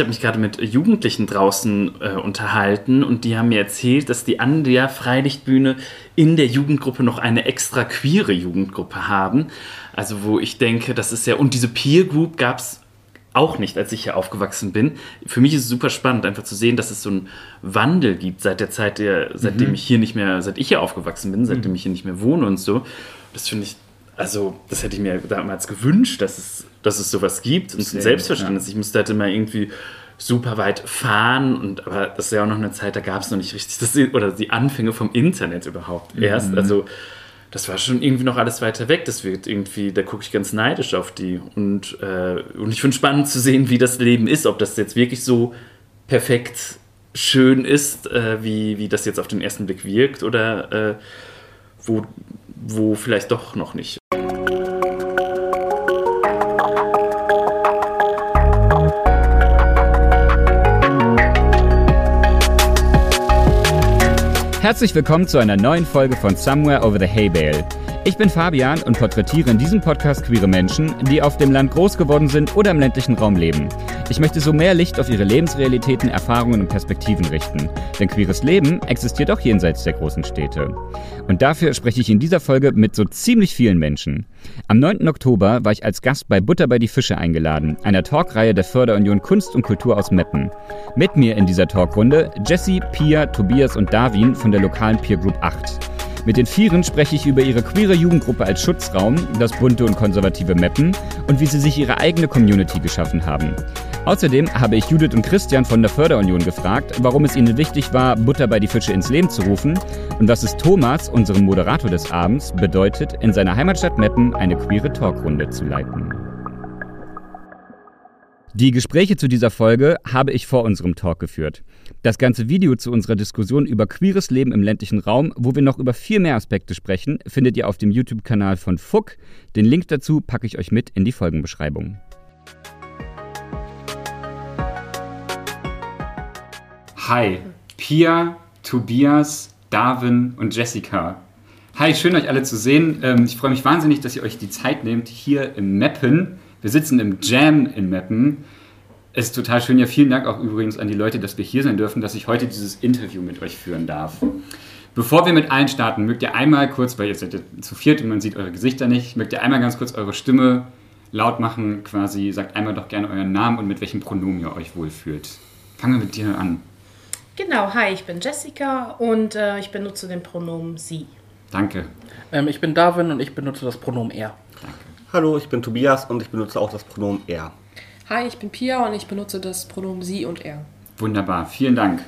Ich habe mich gerade mit Jugendlichen draußen äh, unterhalten und die haben mir erzählt, dass die an der Freilichtbühne in der Jugendgruppe noch eine extra queere Jugendgruppe haben. Also wo ich denke, das ist ja, und diese Peer Group gab es auch nicht, als ich hier aufgewachsen bin. Für mich ist es super spannend, einfach zu sehen, dass es so einen Wandel gibt seit der Zeit, der, seitdem mhm. ich hier nicht mehr, seit ich hier aufgewachsen bin, seitdem mhm. ich hier nicht mehr wohne und so. Das finde ich, also, das hätte ich mir damals gewünscht, dass es, dass es sowas gibt und ein Selbstverständnis. Ja. Ich musste halt immer irgendwie super weit fahren und aber das ist ja auch noch eine Zeit, da gab es noch nicht richtig das, oder die Anfänge vom Internet überhaupt mhm. erst. Also das war schon irgendwie noch alles weiter weg. Das wird irgendwie, da gucke ich ganz neidisch auf die. Und, äh, und ich finde spannend zu sehen, wie das Leben ist, ob das jetzt wirklich so perfekt schön ist, äh, wie, wie das jetzt auf den ersten Blick wirkt, oder äh, wo, wo vielleicht doch noch nicht. Herzlich willkommen zu einer neuen Folge von Somewhere Over the Hay Bale. Ich bin Fabian und porträtiere in diesem Podcast queere Menschen, die auf dem Land groß geworden sind oder im ländlichen Raum leben. Ich möchte so mehr Licht auf ihre Lebensrealitäten, Erfahrungen und Perspektiven richten. Denn queeres Leben existiert auch jenseits der großen Städte. Und dafür spreche ich in dieser Folge mit so ziemlich vielen Menschen. Am 9. Oktober war ich als Gast bei Butter bei die Fische eingeladen, einer Talkreihe der Förderunion Kunst und Kultur aus Meppen. Mit mir in dieser Talkrunde Jesse, Pia, Tobias und Darwin von der lokalen Peer Group 8. Mit den Vieren spreche ich über ihre queere Jugendgruppe als Schutzraum, das bunte und konservative Mappen und wie sie sich ihre eigene Community geschaffen haben. Außerdem habe ich Judith und Christian von der Förderunion gefragt, warum es ihnen wichtig war, Butter bei die Fische ins Leben zu rufen und was es Thomas, unserem Moderator des Abends, bedeutet, in seiner Heimatstadt Meppen eine queere Talkrunde zu leiten. Die Gespräche zu dieser Folge habe ich vor unserem Talk geführt. Das ganze Video zu unserer Diskussion über queeres Leben im ländlichen Raum, wo wir noch über viel mehr Aspekte sprechen, findet ihr auf dem YouTube-Kanal von Fuck. Den Link dazu packe ich euch mit in die Folgenbeschreibung. Hi, Pia, Tobias, Darwin und Jessica. Hi, schön euch alle zu sehen. Ähm, ich freue mich wahnsinnig, dass ihr euch die Zeit nehmt hier im Meppen wir sitzen im Jam in Meppen. Es ist total schön. Ja, vielen Dank auch übrigens an die Leute, dass wir hier sein dürfen, dass ich heute dieses Interview mit euch führen darf. Bevor wir mit allen starten, mögt ihr einmal kurz, weil ihr seid ja zu viert und man sieht eure Gesichter nicht, mögt ihr einmal ganz kurz eure Stimme laut machen, quasi, sagt einmal doch gerne euren Namen und mit welchem Pronomen ihr euch wohlfühlt. Fangen wir mit dir an. Genau, hi, ich bin Jessica und äh, ich benutze den Pronomen sie. Danke. Ähm, ich bin Darwin und ich benutze das Pronomen er. Danke. Hallo, ich bin Tobias und ich benutze auch das Pronomen er. Hi, ich bin Pia und ich benutze das Pronomen sie und er. Wunderbar, vielen Dank.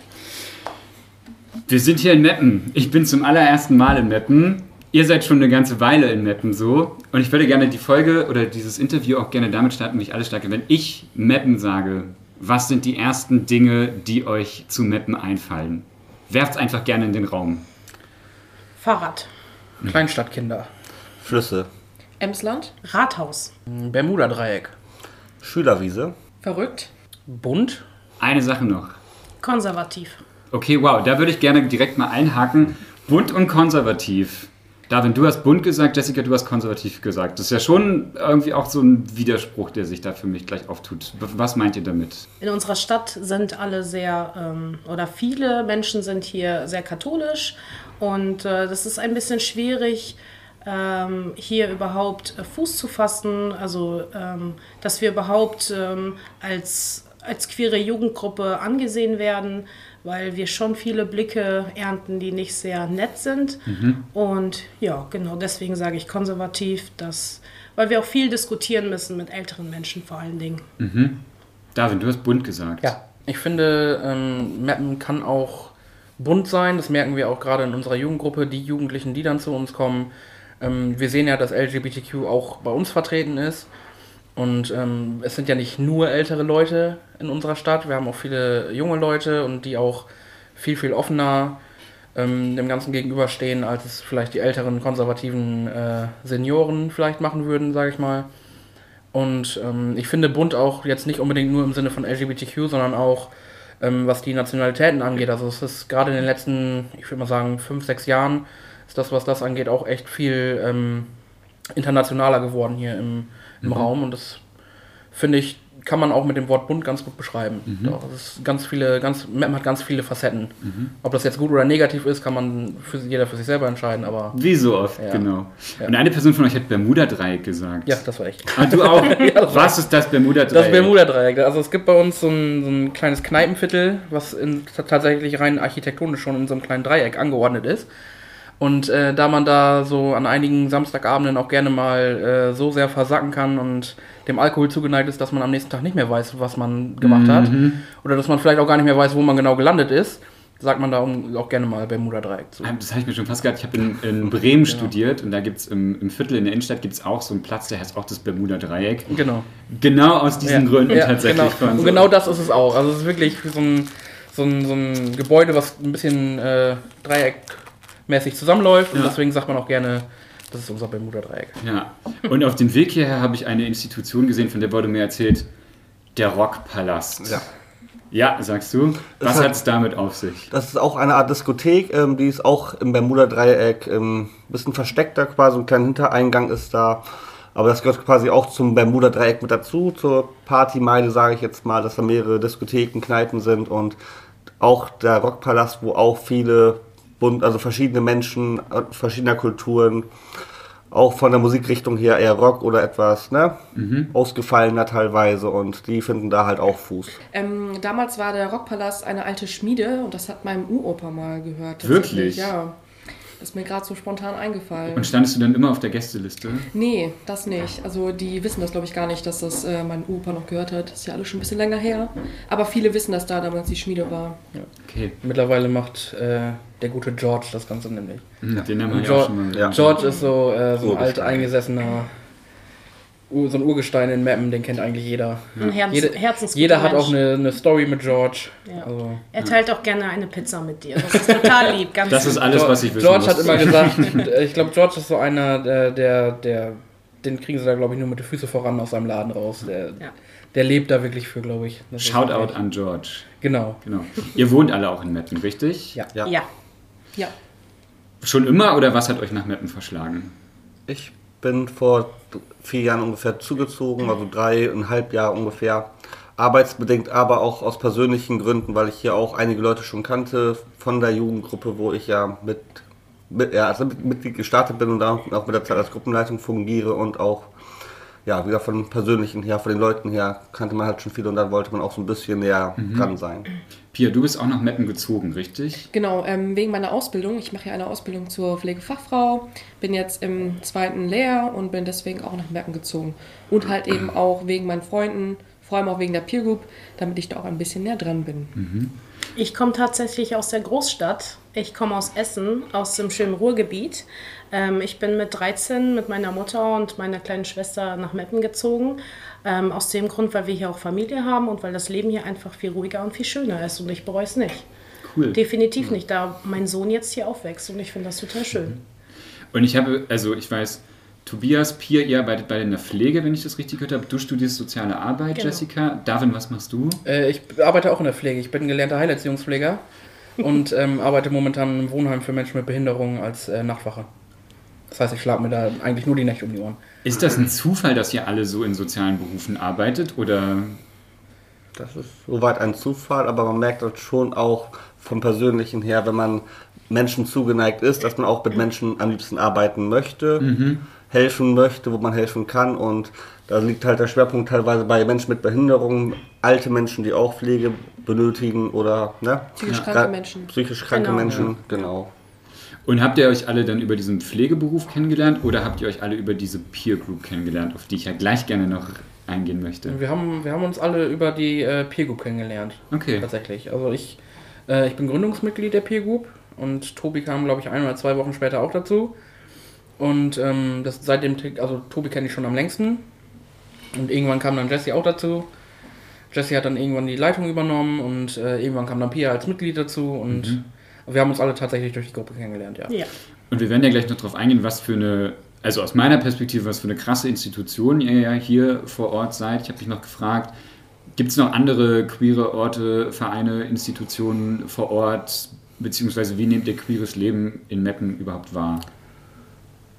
Wir sind hier in Meppen. Ich bin zum allerersten Mal in Meppen. Ihr seid schon eine ganze Weile in Meppen so. Und ich würde gerne die Folge oder dieses Interview auch gerne damit starten, wie ich alles starte. Wenn ich Meppen sage, was sind die ersten Dinge, die euch zu Meppen einfallen? Werft es einfach gerne in den Raum. Fahrrad. Kleinstadtkinder. Flüsse. Emsland. Rathaus. Bermuda-Dreieck. Schülerwiese. Verrückt. Bunt. Eine Sache noch. Konservativ. Okay, wow, da würde ich gerne direkt mal einhaken. Bunt und konservativ. Darwin, du hast bunt gesagt, Jessica, du hast konservativ gesagt. Das ist ja schon irgendwie auch so ein Widerspruch, der sich da für mich gleich auftut. Was meint ihr damit? In unserer Stadt sind alle sehr, ähm, oder viele Menschen sind hier sehr katholisch und äh, das ist ein bisschen schwierig, ähm, hier überhaupt äh, Fuß zu fassen, also ähm, dass wir überhaupt ähm, als, als queere Jugendgruppe angesehen werden, weil wir schon viele Blicke ernten, die nicht sehr nett sind. Mhm. Und ja, genau deswegen sage ich konservativ, dass, weil wir auch viel diskutieren müssen mit älteren Menschen vor allen Dingen. Mhm. David, du hast bunt gesagt. Ja, ich finde, ähm, Mappen kann auch bunt sein. Das merken wir auch gerade in unserer Jugendgruppe. Die Jugendlichen, die dann zu uns kommen, ähm, wir sehen ja, dass LGBTQ auch bei uns vertreten ist. Und ähm, es sind ja nicht nur ältere Leute in unserer Stadt, wir haben auch viele junge Leute und die auch viel, viel offener ähm, dem Ganzen gegenüberstehen, als es vielleicht die älteren konservativen äh, Senioren vielleicht machen würden, sage ich mal. Und ähm, ich finde bunt auch jetzt nicht unbedingt nur im Sinne von LGBTQ, sondern auch ähm, was die Nationalitäten angeht. Also es ist gerade in den letzten, ich würde mal sagen, fünf, sechs Jahren ist das, was das angeht, auch echt viel ähm, internationaler geworden hier im, im mhm. Raum. Und das finde ich kann man auch mit dem Wort bunt ganz gut beschreiben. Doch, es ist ganz viele, ganz, Mappen hat ganz viele Facetten. Ob das jetzt gut oder negativ ist, kann man für, jeder für sich selber entscheiden, aber Wie so oft, Ja. genau. Ja. Und eine Person von euch hat Bermuda-Dreieck gesagt. ja, das war echt. Ah, du auch? das Was ist das Bermuda-Dreieck? Das Bermuda-Dreieck. Also es gibt bei uns so ein, so ein kleines Kneipenviertel, was in, tatsächlich rein architektonisch schon in so einem kleinen Dreieck angeordnet ist. Und äh, da man da so an einigen Samstagabenden auch gerne mal äh, so sehr versacken kann und dem Alkohol zugeneigt ist, dass man am nächsten Tag nicht mehr weiß, was man gemacht hat. Oder dass man vielleicht auch gar nicht mehr weiß, wo man genau gelandet ist, sagt man da auch gerne mal Bermuda-Dreieck zu. Ah, Das habe ich mir schon fast gedacht. Ich habe in, in Bremen studiert und da gibt es im, im Viertel in der Innenstadt gibt's auch so einen Platz, der heißt auch das Bermuda-Dreieck. Genau. Genau aus diesen Ja, Gründen ja, tatsächlich. Genau. Und so- genau das ist es auch. Also es ist wirklich so ein, so ein, so ein Gebäude, was ein bisschen äh, dreieckmäßig zusammenläuft. Und Ja. deswegen sagt man auch gerne, das ist unser Bermuda-Dreieck. Ja. Und auf dem Weg hierher habe ich eine Institution gesehen, von der wurde mir erzählt, der Rockpalast. Ja. Ja, sagst du? Was hat- es damit auf sich? Das ist auch eine Art Diskothek, ähm, die ist auch im Bermuda-Dreieck ein bisschen versteckter quasi, ein kleiner Hintereingang ist da. Aber das gehört quasi auch zum Bermuda-Dreieck mit dazu, zur Partymeile, sage ich jetzt mal, dass da mehrere Diskotheken, Kneipen sind und auch der Rockpalast, wo auch viele, bunt, also verschiedene Menschen äh, verschiedener Kulturen, auch von der Musikrichtung her eher Rock oder etwas ne, ausgefallener teilweise und die finden da halt auch Fuß. Ähm, damals war der Rockpalast eine alte Schmiede und das hat meinem Uropa mal gehört. Wirklich? Ja. Das ist mir gerade so spontan eingefallen. Und standest du dann immer auf der Gästeliste? nee, das nicht. Also die wissen das, glaube ich, gar nicht, dass das äh, mein Uropa noch gehört hat. Das ist ja alles schon ein bisschen länger her. Aber viele wissen, dass da damals die Schmiede war. Okay. Mittlerweile macht äh, der gute George das Ganze nämlich. Hm, Den haben wir ja auch George, schon mal. Ja. George ist so, äh, so ein alt eingesessener, so ein Urgestein in Mappen, den kennt eigentlich jeder. Ein Herz, Jede, jeder hat Mensch. auch eine, eine Story mit George. Ja. Also, Er teilt auch gerne eine Pizza mit dir. Das ist total lieb. Ganz Das ist alles, was ich wissen George muss. hat immer gesagt, äh, ich glaube, George ist so einer, der, der, der den kriegen sie da, glaube ich, nur mit den Füßen voran aus seinem Laden raus. Der, Ja. der lebt da wirklich für, glaube ich. Das Shoutout an George. Genau. Genau. Ihr wohnt alle auch in Meppen, richtig? Ja. Ja. Ja. Ja. Schon immer oder was hat euch nach Meppen verschlagen? Ich bin vor vier Jahren ungefähr zugezogen, also dreieinhalb Jahre ungefähr. Arbeitsbedingt, aber auch aus persönlichen Gründen, weil ich hier auch einige Leute schon kannte von der Jugendgruppe, wo ich ja mit, mit, ja, also mit Mitglied gestartet bin und da auch mit der Zeit als Gruppenleitung fungiere und auch ja, wieder von persönlichen her, von den Leuten her kannte man halt schon viele und dann wollte man auch so ein bisschen näher dran sein. Pia, du bist auch nach Meppen gezogen, richtig? Genau, ähm, wegen meiner Ausbildung. Ich mache ja eine Ausbildung zur Pflegefachfrau, bin jetzt im zweiten Lehr und bin deswegen auch nach Merken gezogen. Und halt eben auch wegen meinen Freunden, vor allem auch wegen der Peer Group, damit ich da auch ein bisschen näher dran bin. Ich komme tatsächlich aus der Großstadt. Ich komme aus Essen, aus dem schönen Ruhrgebiet. Ähm, ich bin mit 13 mit meiner Mutter und meiner kleinen Schwester nach Meppen gezogen. Ähm, aus dem Grund, weil wir hier auch Familie haben und weil das Leben hier einfach viel ruhiger und viel schöner ist. Und ich bereue es nicht. Cool. Definitiv nicht, da mein Sohn jetzt hier aufwächst. Und ich finde das total schön. Und ich habe, also ich weiß, Tobias, Pia, ihr arbeitet beide in der Pflege, wenn ich das richtig gehört habe. Du studierst soziale Arbeit, Genau. Jessica. Darwin, was machst du? Äh, ich arbeite auch in der Pflege. Ich bin gelernter Heilerziehungspfleger und ähm, arbeite momentan im Wohnheim für Menschen mit Behinderung als äh, Nachtwache. Das heißt, ich schlage mir da eigentlich nur die Nächte um die Ohren. Ist das ein Zufall, dass ihr alle so in sozialen Berufen arbeitet? Oder Das ist soweit ein Zufall, aber man merkt das schon auch vom Persönlichen her, wenn man Menschen zugeneigt ist, dass man auch mit Menschen am liebsten arbeiten möchte, helfen möchte, wo man helfen kann. Und da liegt halt der Schwerpunkt teilweise bei Menschen mit Behinderungen, alte Menschen, die auch Pflege benötigen oder ne? Psychisch kranke Menschen. Psychisch kranke Genau. Menschen, genau. und habt ihr euch alle dann über diesen Pflegeberuf kennengelernt oder habt ihr euch alle über diese Peer Group kennengelernt, auf die ich ja gleich gerne noch eingehen möchte? Wir haben, wir haben uns alle über die äh, Peer Group kennengelernt. Okay. Tatsächlich. Also ich, äh, ich bin Gründungsmitglied der Peer Group und Tobi kam, glaube ich, ein oder zwei Wochen später auch dazu. Und ähm, das seitdem, also Tobi kenne ich schon am längsten. Und irgendwann kam dann Jesse auch dazu. Jesse hat dann irgendwann die Leitung übernommen und äh, irgendwann kam dann Pia als Mitglied dazu und wir haben uns alle tatsächlich durch die Gruppe kennengelernt, ja. Ja. Und wir werden ja gleich noch darauf eingehen, was für eine, also aus meiner Perspektive, was für eine krasse Institution ihr ja hier vor Ort seid. Ich habe mich noch gefragt, gibt es noch andere queere Orte, Vereine, Institutionen vor Ort, beziehungsweise wie nehmt ihr queeres Leben in Meppen überhaupt wahr?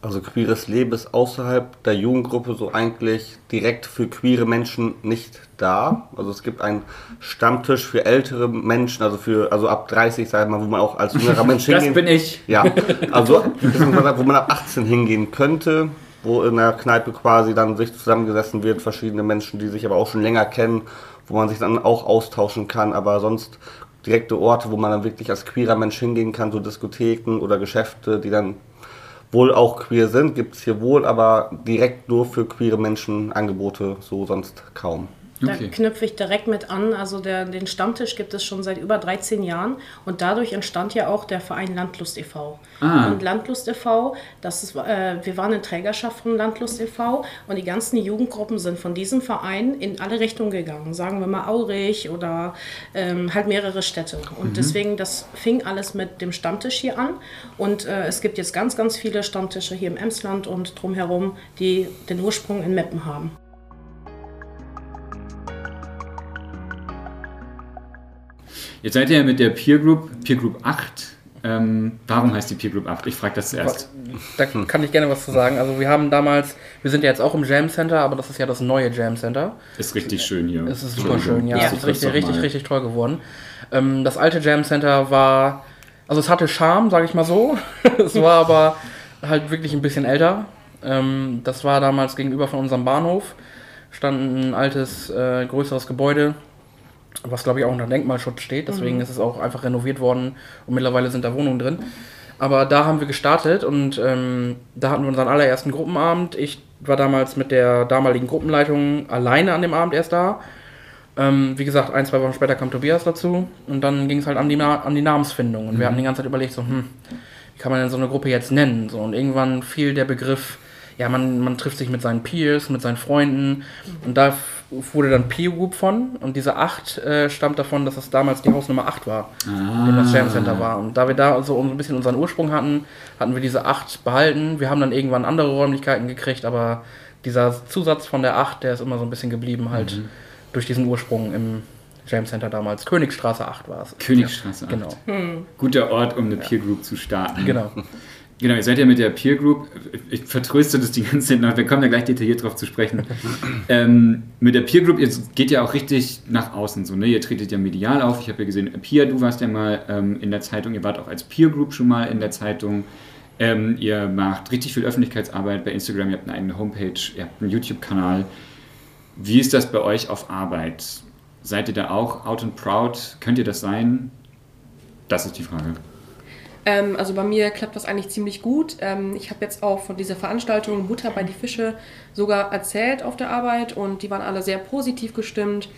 Also queeres Leben ist außerhalb der Jugendgruppe so eigentlich direkt für queere Menschen nicht da. Also es gibt einen Stammtisch für ältere Menschen, also für also ab 30, sag ich mal, wo man auch als jüngerer Mensch Das hingehen bin ich. Ja, also wo man ab 18 hingehen könnte, wo in der Kneipe quasi dann sich zusammengesessen wird, verschiedene Menschen, die sich aber auch schon länger kennen, wo man sich dann auch austauschen kann, aber sonst direkte Orte, wo man dann wirklich als queerer Mensch hingehen kann, so Diskotheken oder Geschäfte, die dann wohl auch queer sind, gibt es hier wohl, aber direkt nur für queere Menschen Angebote, so sonst kaum. Da Okay. knüpfe ich direkt mit an. Also der, den Stammtisch gibt es schon seit über 13 Jahren und dadurch entstand ja auch der Verein Landlust e.V. Ah. Und Landlust e.V., das ist, äh, wir waren in Trägerschaft von Landlust e.V. und die ganzen Jugendgruppen sind von diesem Verein in alle Richtungen gegangen. Sagen wir mal Aurich oder ähm, halt mehrere Städte. Und deswegen, das fing alles mit dem Stammtisch hier an und äh, es gibt jetzt ganz, ganz viele Stammtische hier im Emsland und drumherum, die den Ursprung in Meppen haben. Jetzt seid ihr ja mit der Peer Group, Peer Group 8. Ähm, warum heißt die Peer Group 8? Ich frage das zuerst. Da kann ich gerne was zu sagen. Also wir haben damals, wir sind ja jetzt auch im Jam Center, aber das ist ja das neue Jam Center. Ist richtig schön hier. Es ist super schön, ja. Ja, Es ist richtig, richtig, richtig toll geworden. Ähm, das alte Jam Center war, also es hatte Charme, sage ich mal so. es war aber halt wirklich ein bisschen älter. Ähm, das war damals gegenüber von unserem Bahnhof. Stand ein altes, äh, größeres Gebäude, was glaube ich auch unter Denkmalschutz steht. Deswegen ist es auch einfach renoviert worden und mittlerweile sind da Wohnungen drin. Aber da haben wir gestartet und ähm, da hatten wir unseren allerersten Gruppenabend. Ich war damals mit der damaligen Gruppenleitung alleine an dem Abend erst da. Ähm, wie gesagt, ein, zwei Wochen später kam Tobias dazu und dann ging es halt an die, Na an die Namensfindung. Und wir hatten die ganze Zeit überlegt, so, hm, wie kann man denn so eine Gruppe jetzt nennen? So, und irgendwann fiel der Begriff, ja, man, man trifft sich mit seinen Peers, mit seinen Freunden und da wurde dann Peer Group von und diese 8 äh, stammt davon, dass es damals die Hausnummer 8 war, in dem das Jam Center war. Und da wir da so ein bisschen unseren Ursprung hatten, hatten wir diese 8 behalten. Wir haben dann irgendwann andere Räumlichkeiten gekriegt, aber dieser Zusatz von der 8, der ist immer so ein bisschen geblieben, halt durch diesen Ursprung im Jam Center damals. Königsstraße 8 war es. Königsstraße 8. Genau. Guter Ort, um eine Peer Group zu starten. Genau. Genau, ihr seid ja mit der Peer Group, ich vertröste das die ganze Zeit noch, wir kommen da gleich detailliert drauf zu sprechen. ähm, mit der Peer Group, ihr geht ja auch richtig nach außen so, ne? Ihr tretet ja medial auf. Ich habe ja gesehen, Pia, du warst ja mal ähm, in der Zeitung, ihr wart auch als Peer Group schon mal in der Zeitung. Ähm, ihr macht richtig viel Öffentlichkeitsarbeit bei Instagram, ihr habt eine eigene Homepage, ihr habt einen YouTube-Kanal. Wie ist das bei euch auf Arbeit? Seid ihr da auch out and proud? Könnt ihr das sein? Das ist die Frage. Ähm, also bei mir klappt das eigentlich ziemlich gut. Ähm, ich habe jetzt auch von dieser Veranstaltung Butter bei die Fische sogar erzählt auf der Arbeit und die waren alle sehr positiv gestimmt.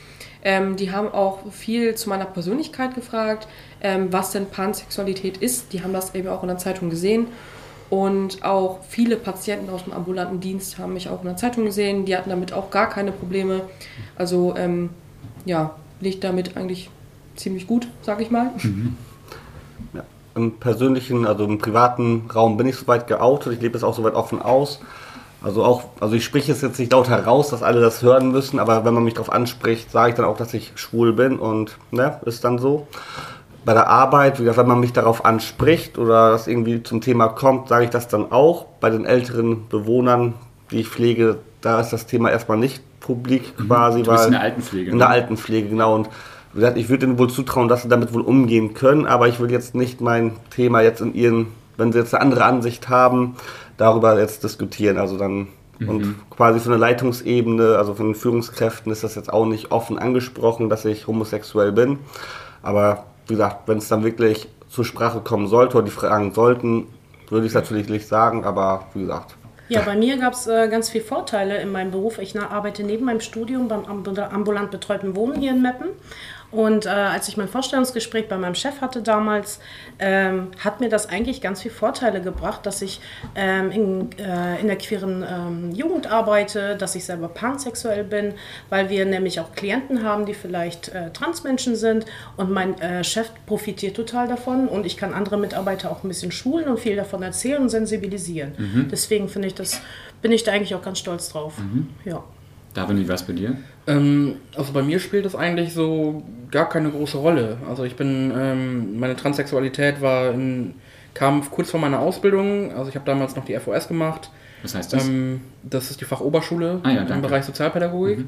Ähm, die haben auch viel zu meiner Persönlichkeit gefragt, ähm, was denn Pansexualität ist. Die haben das eben auch in der Zeitung gesehen. Und auch viele Patienten aus dem ambulanten Dienst haben mich auch in der Zeitung gesehen. Die hatten damit auch gar keine Probleme. Also ähm, ja, liegt damit eigentlich ziemlich gut, sag ich mal. Ja. Im persönlichen, also im privaten Raum bin ich soweit geoutet. Ich lebe es auch soweit offen aus. Also auch, also ich spreche es jetzt nicht laut heraus, dass alle das hören müssen, aber wenn man mich darauf anspricht, sage ich dann auch, dass ich schwul bin und ne, ist dann so. Bei der Arbeit, wie gesagt, wenn man mich darauf anspricht oder das irgendwie zum Thema kommt, sage ich das dann auch. Bei den älteren Bewohnern, die ich pflege, da ist das Thema erstmal nicht publik quasi. Du bist weil- in der Altenpflege. in der Altenpflege, genau. Und wie gesagt, ich würde ihnen wohl zutrauen, dass sie damit wohl umgehen können, aber ich will jetzt nicht mein Thema jetzt in ihren, wenn sie jetzt eine andere Ansicht haben, darüber jetzt diskutieren. Also dann und quasi von der Leitungsebene, also von den Führungskräften ist das jetzt auch nicht offen angesprochen, dass ich homosexuell bin. Aber wie gesagt, wenn es dann wirklich zur Sprache kommen sollte oder die fragen sollten, würde ich es natürlich nicht sagen, aber wie gesagt. Ja, bei mir gab es äh, ganz viele Vorteile in meinem Beruf. Ich na, arbeite neben meinem Studium beim ambul- ambulant betreuten Wohnen hier in Meppen. Und äh, als ich mein Vorstellungsgespräch bei meinem Chef hatte damals, ähm, hat mir das eigentlich ganz viele Vorteile gebracht, dass ich ähm, in, äh, in der queeren ähm, Jugend arbeite, dass ich selber pansexuell bin, weil wir nämlich auch Klienten haben, die vielleicht äh, Transmenschen sind. Und mein äh, Chef profitiert total davon und ich kann andere Mitarbeiter auch ein bisschen schulen und viel davon erzählen und sensibilisieren. Deswegen finde ich das, bin ich da eigentlich auch ganz stolz drauf. Ja. Darin, wie war es bei dir? Ähm, also bei mir spielt das eigentlich so gar keine große Rolle. Also ich bin, ähm, meine Transsexualität war in kam kurz vor meiner Ausbildung. Also ich habe damals noch die FOS gemacht. Was heißt das? Ähm, das ist die Fachoberschule Ah ja, im. Bereich Sozialpädagogik.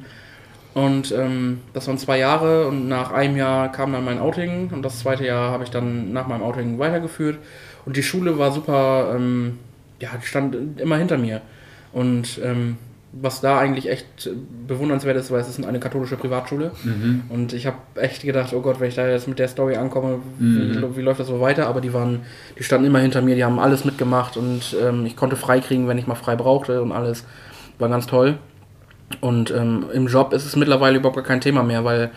Und ähm, das waren zwei Jahre und nach einem Jahr kam dann mein Outing und das zweite Jahr habe ich dann nach meinem Outing weitergeführt. Und die Schule war super, ähm, ja, die stand immer hinter mir. Und ähm, was da eigentlich echt bewundernswert ist, weil es ist eine katholische Privatschule. Und ich habe echt gedacht, oh Gott, wenn ich da jetzt mit der Story ankomme, wie, wie läuft das so weiter? Aber die waren, die standen immer hinter mir, die haben alles mitgemacht und ähm, ich konnte frei kriegen, wenn ich mal frei brauchte und alles. War ganz toll. Und ähm, im Job ist es mittlerweile überhaupt gar kein Thema mehr, weil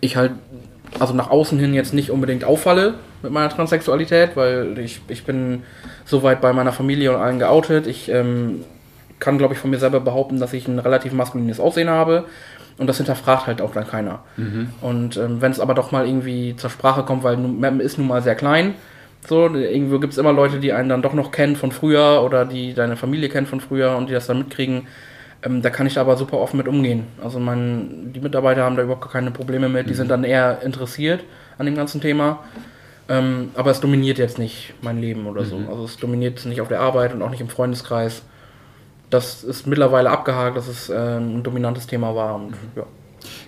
ich halt, also nach außen hin jetzt nicht unbedingt auffalle mit meiner Transsexualität, weil ich, ich bin soweit bei meiner Familie und allen geoutet. Ich ähm, kann, glaube ich, von mir selber behaupten, dass ich ein relativ maskulines Aussehen habe. Und das hinterfragt halt auch dann keiner. Und ähm, wenn es aber doch mal irgendwie zur Sprache kommt, weil Mappen ist nun mal sehr klein, so, irgendwo gibt es immer Leute, die einen dann doch noch kennen von früher oder die deine Familie kennt von früher und die das dann mitkriegen. Ähm, da kann ich aber super offen mit umgehen. Also mein, die Mitarbeiter haben da überhaupt keine Probleme mit, die sind dann eher interessiert an dem ganzen Thema. Ähm, aber es dominiert jetzt nicht mein Leben oder so. Also es dominiert nicht auf der Arbeit und auch nicht im Freundeskreis. Das ist mittlerweile abgehakt, dass es äh, ein dominantes Thema war. Und, ja.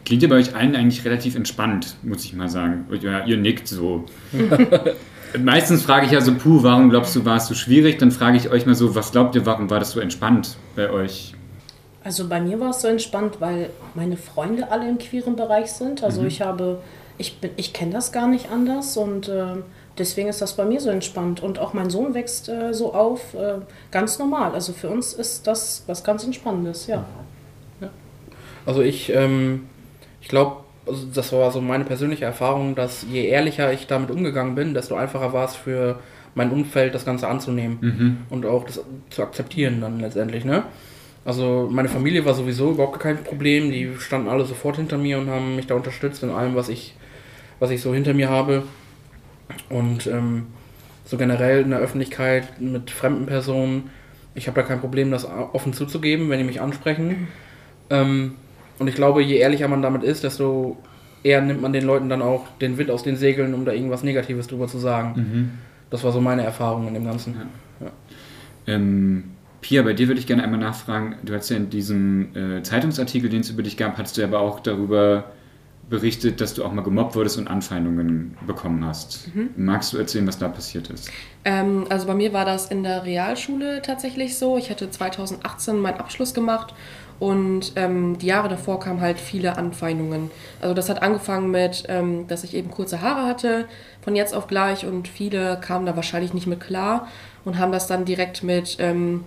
Klingt ja bei euch allen eigentlich relativ entspannt, muss ich mal sagen. Ja, ihr nickt so. Meistens frage ich ja so, puh, warum glaubst du, war es so schwierig? Dann frage ich euch mal so, was glaubt ihr, warum war das so entspannt bei euch? Also bei mir war es so entspannt, weil meine Freunde alle im queeren Bereich sind. Also ich habe, ich bin, ich kenne das gar nicht anders und äh, deswegen ist das bei mir so entspannt. Und auch mein Sohn wächst äh, so auf, äh, ganz normal. Also für uns ist das was ganz Entspannendes, ja. Also ich, ähm, ich glaube, also das war so meine persönliche Erfahrung, dass je ehrlicher ich damit umgegangen bin, desto einfacher war es für mein Umfeld, das Ganze anzunehmen und auch das zu akzeptieren dann letztendlich, ne? Also meine Familie war sowieso überhaupt kein Problem, die standen alle sofort hinter mir und haben mich da unterstützt in allem, was ich, was ich so hinter mir habe. Und ähm, so generell in der Öffentlichkeit mit fremden Personen, ich habe da kein Problem, das offen zuzugeben, wenn die mich ansprechen. Ähm, und ich glaube, je ehrlicher man damit ist, desto eher nimmt man den Leuten dann auch den Wind aus den Segeln, um da irgendwas Negatives drüber zu sagen. Das war so meine Erfahrung in dem Ganzen. Ähm, Pia, bei dir würde ich gerne einmal nachfragen. Du hast ja in diesem äh, Zeitungsartikel, den es über dich gab, hast du aber auch darüber berichtet, dass du auch mal gemobbt wurdest und Anfeindungen bekommen hast. Magst du erzählen, was da passiert ist? Ähm, also bei mir war das in der Realschule tatsächlich so. Ich hatte 2018 meinen Abschluss gemacht und ähm, die Jahre davor kamen halt viele Anfeindungen. Also das hat angefangen mit, ähm, dass ich eben kurze Haare hatte, von jetzt auf gleich und viele kamen da wahrscheinlich nicht mit klar und haben das dann direkt mit ähm,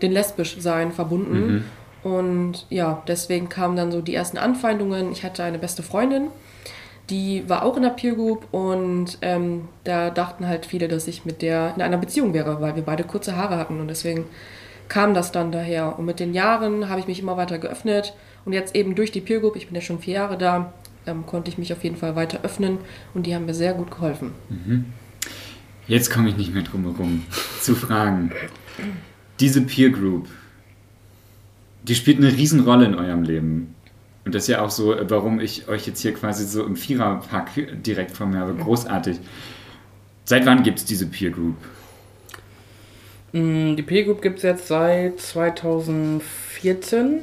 den Lesbischsein verbunden. Und ja, deswegen kamen dann so die ersten Anfeindungen. Ich hatte eine beste Freundin, die war auch in der Peer Group und ähm, da dachten halt viele, dass ich mit der in einer Beziehung wäre, weil wir beide kurze Haare hatten und deswegen kam das dann daher. Und mit den Jahren habe ich mich immer weiter geöffnet und jetzt eben durch die Peer Group, ich bin ja schon vier Jahre da, ähm, konnte ich mich auf jeden Fall weiter öffnen und die haben mir sehr gut geholfen. Jetzt komme ich nicht mehr drum herum zu fragen. Diese Peer Group, die spielt eine Riesenrolle in eurem Leben. Und das ist ja auch so, warum ich euch jetzt hier quasi so im Viererpack direkt vor mir habe. Großartig. Seit wann gibt es diese Peer Group? Mm, Die Peer Group gibt es jetzt seit 2014.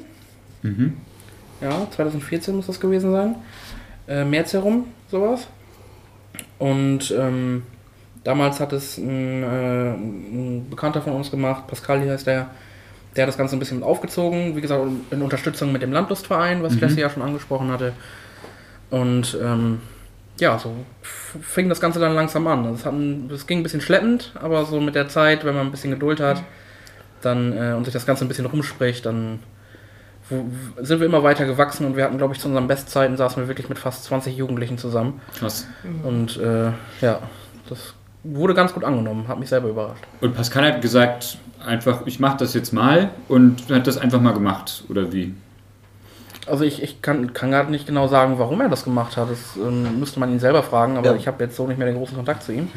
Mhm. Ja, 2014 muss das gewesen sein. Äh, März herum, sowas. Und ähm, damals hat es ein, äh, ein Bekannter von uns gemacht, Pascal heißt der, der hat das Ganze ein bisschen aufgezogen. Wie gesagt, in Unterstützung mit dem Landlustverein, was ich letztes Jahr schon angesprochen hatte. Und ähm, ja, so fing das Ganze dann langsam an. Also Es, es ging ein bisschen schleppend, aber so mit der Zeit, wenn man ein bisschen Geduld hat dann, äh, und sich das Ganze ein bisschen rumspricht, dann wo, sind wir immer weiter gewachsen und wir hatten, glaube ich, zu unseren Bestzeiten saßen wir wirklich mit fast 20 Jugendlichen zusammen. Krass. Und äh, ja, das wurde ganz gut angenommen, hat mich selber überrascht. Und Pascal hat gesagt, einfach, ich mache das jetzt mal und hat das einfach mal gemacht, oder wie? Also ich, ich kann, kann gerade nicht genau sagen, warum er das gemacht hat. Das ähm, müsste man ihn selber fragen, aber Ja. ich habe jetzt so nicht mehr den großen Kontakt zu ihm.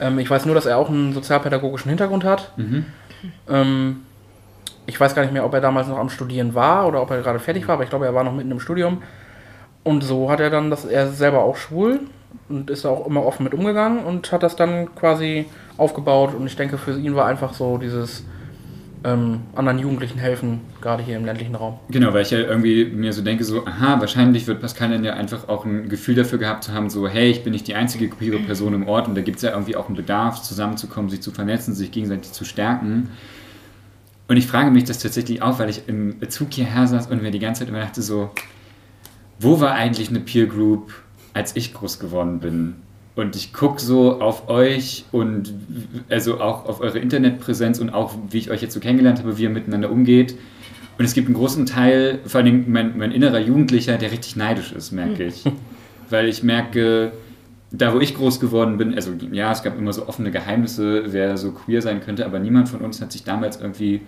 Ähm, ich weiß nur, dass er auch einen sozialpädagogischen Hintergrund hat. Ähm, ich weiß gar nicht mehr, ob er damals noch am Studieren war oder ob er gerade fertig war, aber ich glaube, er war noch mitten im Studium. Und so hat er dann, dass er selber auch schwul und ist auch immer offen mit umgegangen und hat das dann quasi aufgebaut. Und ich denke, für ihn war einfach so dieses ähm, anderen Jugendlichen helfen, gerade hier im ländlichen Raum. Genau, weil ich ja irgendwie mir so denke, so, aha, wahrscheinlich wird Pascal dann ja einfach auch ein Gefühl dafür gehabt zu haben, so, hey, ich bin nicht die einzige queere Person im Ort und da gibt es ja irgendwie auch einen Bedarf, zusammenzukommen, sich zu vernetzen, sich gegenseitig zu stärken. Und ich frage mich das tatsächlich auch, weil ich im Zug hierher saß und mir die ganze Zeit immer dachte, so, wo war eigentlich eine Peer Group, als ich groß geworden bin? Und ich gucke so auf euch und also auch auf eure Internetpräsenz und auch, wie ich euch jetzt so kennengelernt habe, wie ihr miteinander umgeht. Und es gibt einen großen Teil, vor allem mein, mein innerer Jugendlicher, der richtig neidisch ist, merke ich. Weil ich merke, da wo ich groß geworden bin, also ja, es gab immer so offene Geheimnisse, wer so queer sein könnte, aber niemand von uns hat sich damals irgendwie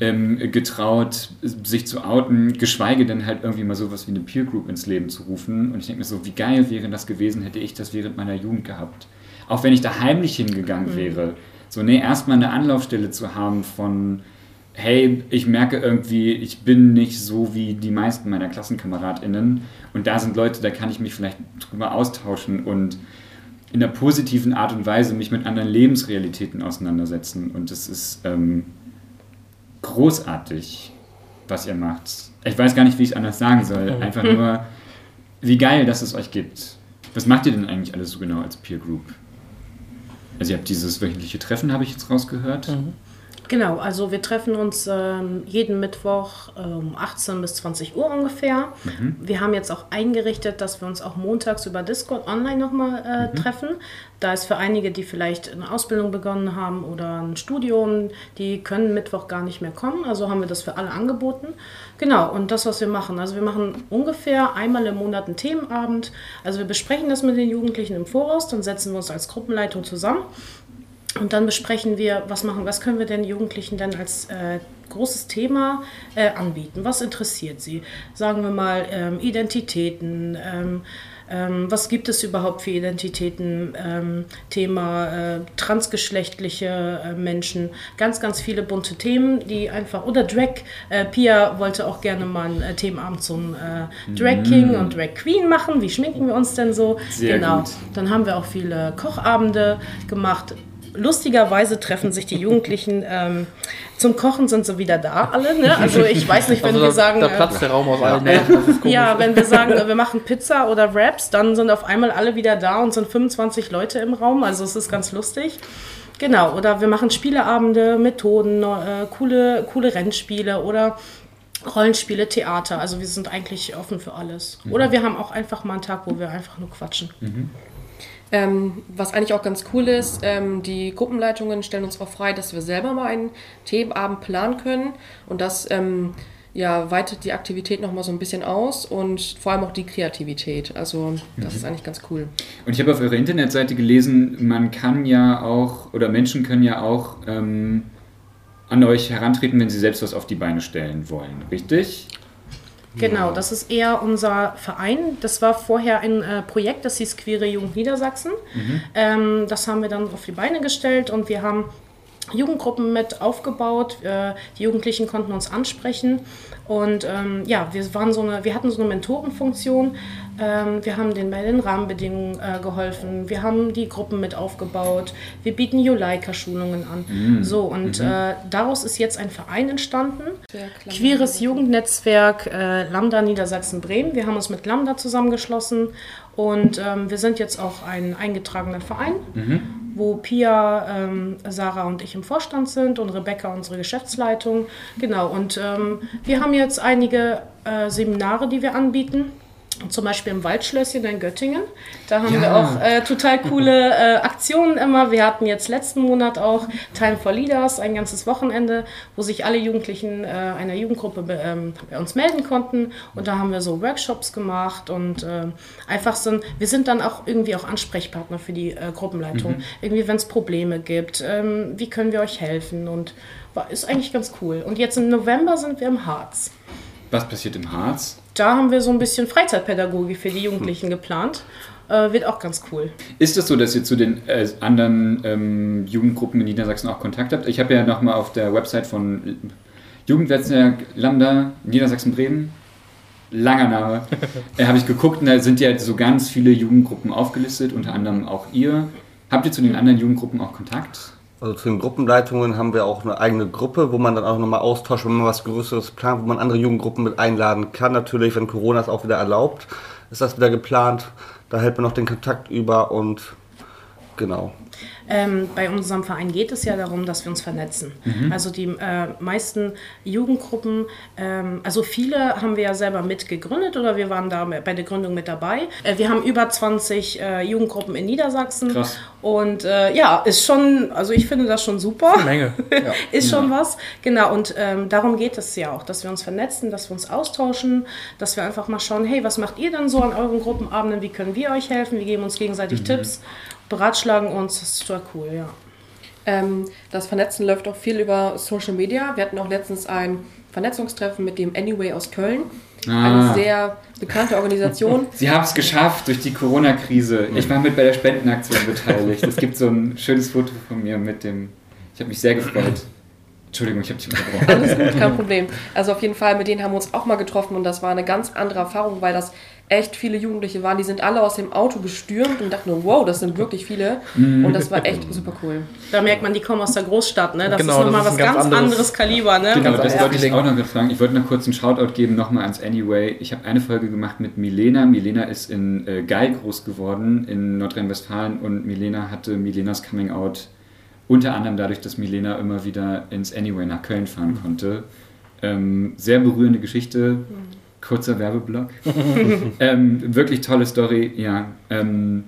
ähm, getraut, sich zu outen, geschweige denn halt irgendwie mal sowas wie eine Peer Group ins Leben zu rufen. Und ich denke mir so, wie geil wäre das gewesen, hätte ich das während meiner Jugend gehabt. Auch wenn ich da heimlich hingegangen mhm. wäre. So, nee, erstmal eine Anlaufstelle zu haben von, hey, ich merke irgendwie, ich bin nicht so wie die meisten meiner KlassenkameradInnen. Und da sind Leute, da kann ich mich vielleicht drüber austauschen und in einer positiven Art und Weise mich mit anderen Lebensrealitäten auseinandersetzen. Und das ist, ähm, großartig, was ihr macht. Ich weiß gar nicht, wie ich es anders sagen soll. Einfach nur, wie geil, dass es euch gibt. Was macht ihr denn eigentlich alles so genau als Peer Group? Also ihr habt dieses wöchentliche Treffen, habe ich jetzt rausgehört. Mhm. Genau, also wir treffen uns ähm, jeden Mittwoch äh, um 18 bis 20 Uhr ungefähr. Mhm. Wir haben jetzt auch eingerichtet, dass wir uns auch montags über Discord online nochmal äh, mhm. treffen. Da ist für einige, die vielleicht eine Ausbildung begonnen haben oder ein Studium, die können Mittwoch gar nicht mehr kommen. Also haben wir das für alle angeboten. Genau, und das, was wir machen. Also wir machen ungefähr einmal im Monat einen Themenabend. Also wir besprechen das mit den Jugendlichen im Voraus, dann setzen wir uns als Gruppenleitung zusammen und dann besprechen wir, was machen, was können wir den Jugendlichen denn als äh, großes Thema äh, anbieten? Was interessiert sie? Sagen wir mal ähm, Identitäten. Ähm, ähm, was gibt es überhaupt für Identitäten? Ähm, Thema äh, transgeschlechtliche äh, Menschen, ganz, ganz viele bunte Themen, die einfach, oder Drag. Äh, Pia wollte auch gerne mal einen äh, Themenabend zum Drag King mm. und Drag Queen machen. Wie schminken wir uns denn so? Sehr genau. Gut. Dann haben wir auch viele Kochabende gemacht lustigerweise treffen sich die Jugendlichen ähm, zum Kochen sind sie wieder da alle. Ne? Also ich weiß nicht, wenn also wir sagen, da platzt der Raum aus allen äh, Ja, wenn wir sagen, wir machen Pizza oder Wraps, dann sind auf einmal alle wieder da und sind 25 Leute im Raum. Also es ist ganz lustig. Genau, oder wir machen Spieleabende, Methoden, äh, coole, coole Rennspiele oder Rollenspiele, Theater. Also wir sind eigentlich offen für alles. Mhm. Oder wir haben auch einfach mal einen Tag, wo wir einfach nur quatschen. Mhm. Ähm, was eigentlich auch ganz cool ist, ähm, die Gruppenleitungen stellen uns auch frei, dass wir selber mal einen Themenabend planen können und das ähm, ja, weitet die Aktivität nochmal so ein bisschen aus und vor allem auch die Kreativität. Also das mhm. ist eigentlich ganz cool. Und ich habe auf eurer Internetseite gelesen, man kann ja auch, oder Menschen können ja auch ähm, an euch herantreten, wenn sie selbst was auf die Beine stellen wollen, richtig? Genau, das ist eher unser Verein. Das war vorher ein äh, Projekt, das hieß Queere Jugend Niedersachsen. Mhm. Ähm, das haben wir dann auf die Beine gestellt und wir haben Jugendgruppen mit aufgebaut. Äh, die Jugendlichen konnten uns ansprechen. Und ähm, ja, wir, waren so eine, wir hatten so eine Mentorenfunktion. Ähm, wir haben denen bei den Rahmenbedingungen äh, geholfen. Wir haben die Gruppen mit aufgebaut. Wir bieten Juleika-Schulungen an. Mhm. So, und mhm. äh, daraus ist jetzt ein Verein entstanden. Queeres Jugendnetzwerk äh, Lambda Niedersachsen-Bremen. Wir haben uns mit Lambda zusammengeschlossen und ähm, wir sind jetzt auch ein eingetragener Verein, mhm. wo Pia, ähm, Sarah und ich im Vorstand sind und Rebecca unsere Geschäftsleitung. Genau, und ähm, wir haben jetzt einige äh, Seminare, die wir anbieten. Zum Beispiel im Waldschlösschen in Göttingen. Da haben ja. wir auch äh, total coole äh, Aktionen immer. Wir hatten jetzt letzten Monat auch Time for Leaders, ein ganzes Wochenende, wo sich alle Jugendlichen äh, einer Jugendgruppe bei, ähm, bei uns melden konnten. Und da haben wir so Workshops gemacht und ähm, einfach so, wir sind dann auch irgendwie auch Ansprechpartner für die äh, Gruppenleitung. Mhm. Irgendwie, wenn es Probleme gibt, ähm, wie können wir euch helfen? Und war, ist eigentlich ganz cool. Und jetzt im November sind wir im Harz. Was passiert im Harz? Da haben wir so ein bisschen Freizeitpädagogik für die Jugendlichen hm. geplant. Äh, wird auch ganz cool. Ist es das so, dass ihr zu den äh, anderen ähm, Jugendgruppen in Niedersachsen auch Kontakt habt? Ich habe ja nochmal auf der Website von Jugendnetzwerk Lambda Niedersachsen-Bremen langer Name, äh, habe ich geguckt und da sind ja so ganz viele Jugendgruppen aufgelistet, unter anderem auch ihr. Habt ihr zu den anderen Jugendgruppen auch Kontakt? Also zu den Gruppenleitungen haben wir auch eine eigene Gruppe, wo man dann auch nochmal austauscht, wenn man was Größeres plant, wo man andere Jugendgruppen mit einladen kann. Natürlich, wenn Corona es auch wieder erlaubt, ist das wieder geplant. Da hält man noch den Kontakt über und genau. Ähm, bei unserem Verein geht es ja darum, dass wir uns vernetzen. Also die äh, meisten Jugendgruppen, ähm, also viele haben wir ja selber mitgegründet oder wir waren da bei der Gründung mit dabei. Äh, wir haben über 20 äh, Jugendgruppen in Niedersachsen. Krass. Und äh, ja, ist schon, also ich finde das schon super. Eine Menge. Ja. ist schon was. Genau, und ähm, darum geht es ja auch, dass wir uns vernetzen, dass wir uns austauschen, dass wir einfach mal schauen, hey, was macht ihr denn so an euren Gruppenabenden? Wie können wir euch helfen? Wir geben uns gegenseitig Tipps, beratschlagen uns. Das ist total cool, ja. Ähm, das Vernetzen läuft auch viel über Social Media. Wir hatten auch letztens ein Vernetzungstreffen mit dem Anyway aus Köln. Ah. Eine sehr bekannte Organisation. Sie haben es geschafft durch die Corona-Krise. Ich war mit bei der Spendenaktion beteiligt. Es gibt so ein schönes Foto von mir mit dem. Ich habe mich sehr gefreut. Entschuldigung, ich habe dich unterbrochen. Alles gut, kein Problem. Also auf jeden Fall, mit denen haben wir uns auch mal getroffen und das war eine ganz andere Erfahrung, weil das echt viele Jugendliche waren. Die sind alle aus dem Auto gestürmt und dachten nur, wow, das sind wirklich viele. Und das war echt super cool. Da merkt man, die kommen aus der Großstadt, ne? Das Genau, ist nochmal was ganz ganz, anderes- anderes Kaliber, ne? Genau, das ja. wollte ich auch noch fragen. Ich wollte noch kurz einen Shoutout geben, nochmal ans Anyway. Ich habe eine Folge gemacht mit Milena. Milena ist in äh, Geil groß geworden in Nordrhein-Westfalen und Milena hatte Milenas Coming Out unter anderem dadurch, dass Milena immer wieder ins Anyway nach Köln fahren konnte. Ähm, sehr berührende Geschichte. Kurzer Werbeblock. ähm, wirklich tolle Story, ja. Ähm,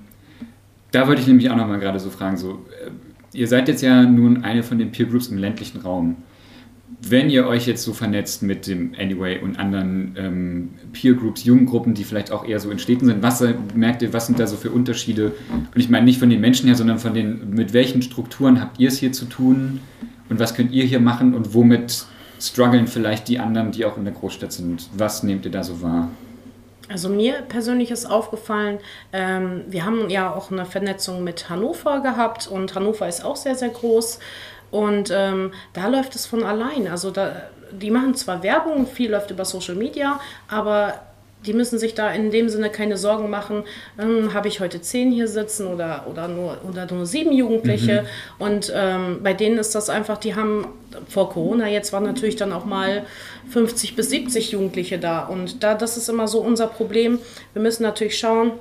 da wollte ich nämlich auch nochmal gerade so fragen, so, äh, ihr seid jetzt ja nun eine von den Peer Groups im ländlichen Raum. Wenn ihr euch jetzt so vernetzt mit dem Anyway und anderen ähm, Peer Groups, Jugendgruppen, die vielleicht auch eher so in Städten sind, was äh, merkt ihr, was sind da so für Unterschiede? Und ich meine nicht von den Menschen her, sondern von den, mit welchen Strukturen habt ihr es hier zu tun und was könnt ihr hier machen und womit strugglen vielleicht die anderen, die auch in der Großstadt sind? Was nehmt ihr da so wahr? Also mir persönlich ist aufgefallen, ähm, wir haben ja auch eine Vernetzung mit Hannover gehabt und Hannover ist auch sehr, sehr groß. Und ähm, da läuft es von allein. Also da, die machen zwar Werbung, viel läuft über Social Media, aber die müssen sich da in dem Sinne keine Sorgen machen, ähm, habe ich heute zehn hier sitzen oder, oder, nur, oder nur sieben Jugendliche. Und ähm, bei denen ist das einfach, die haben vor Corona jetzt waren natürlich dann auch mal 50 bis 70 Jugendliche da. Und da, das ist immer so unser Problem. Wir müssen natürlich schauen,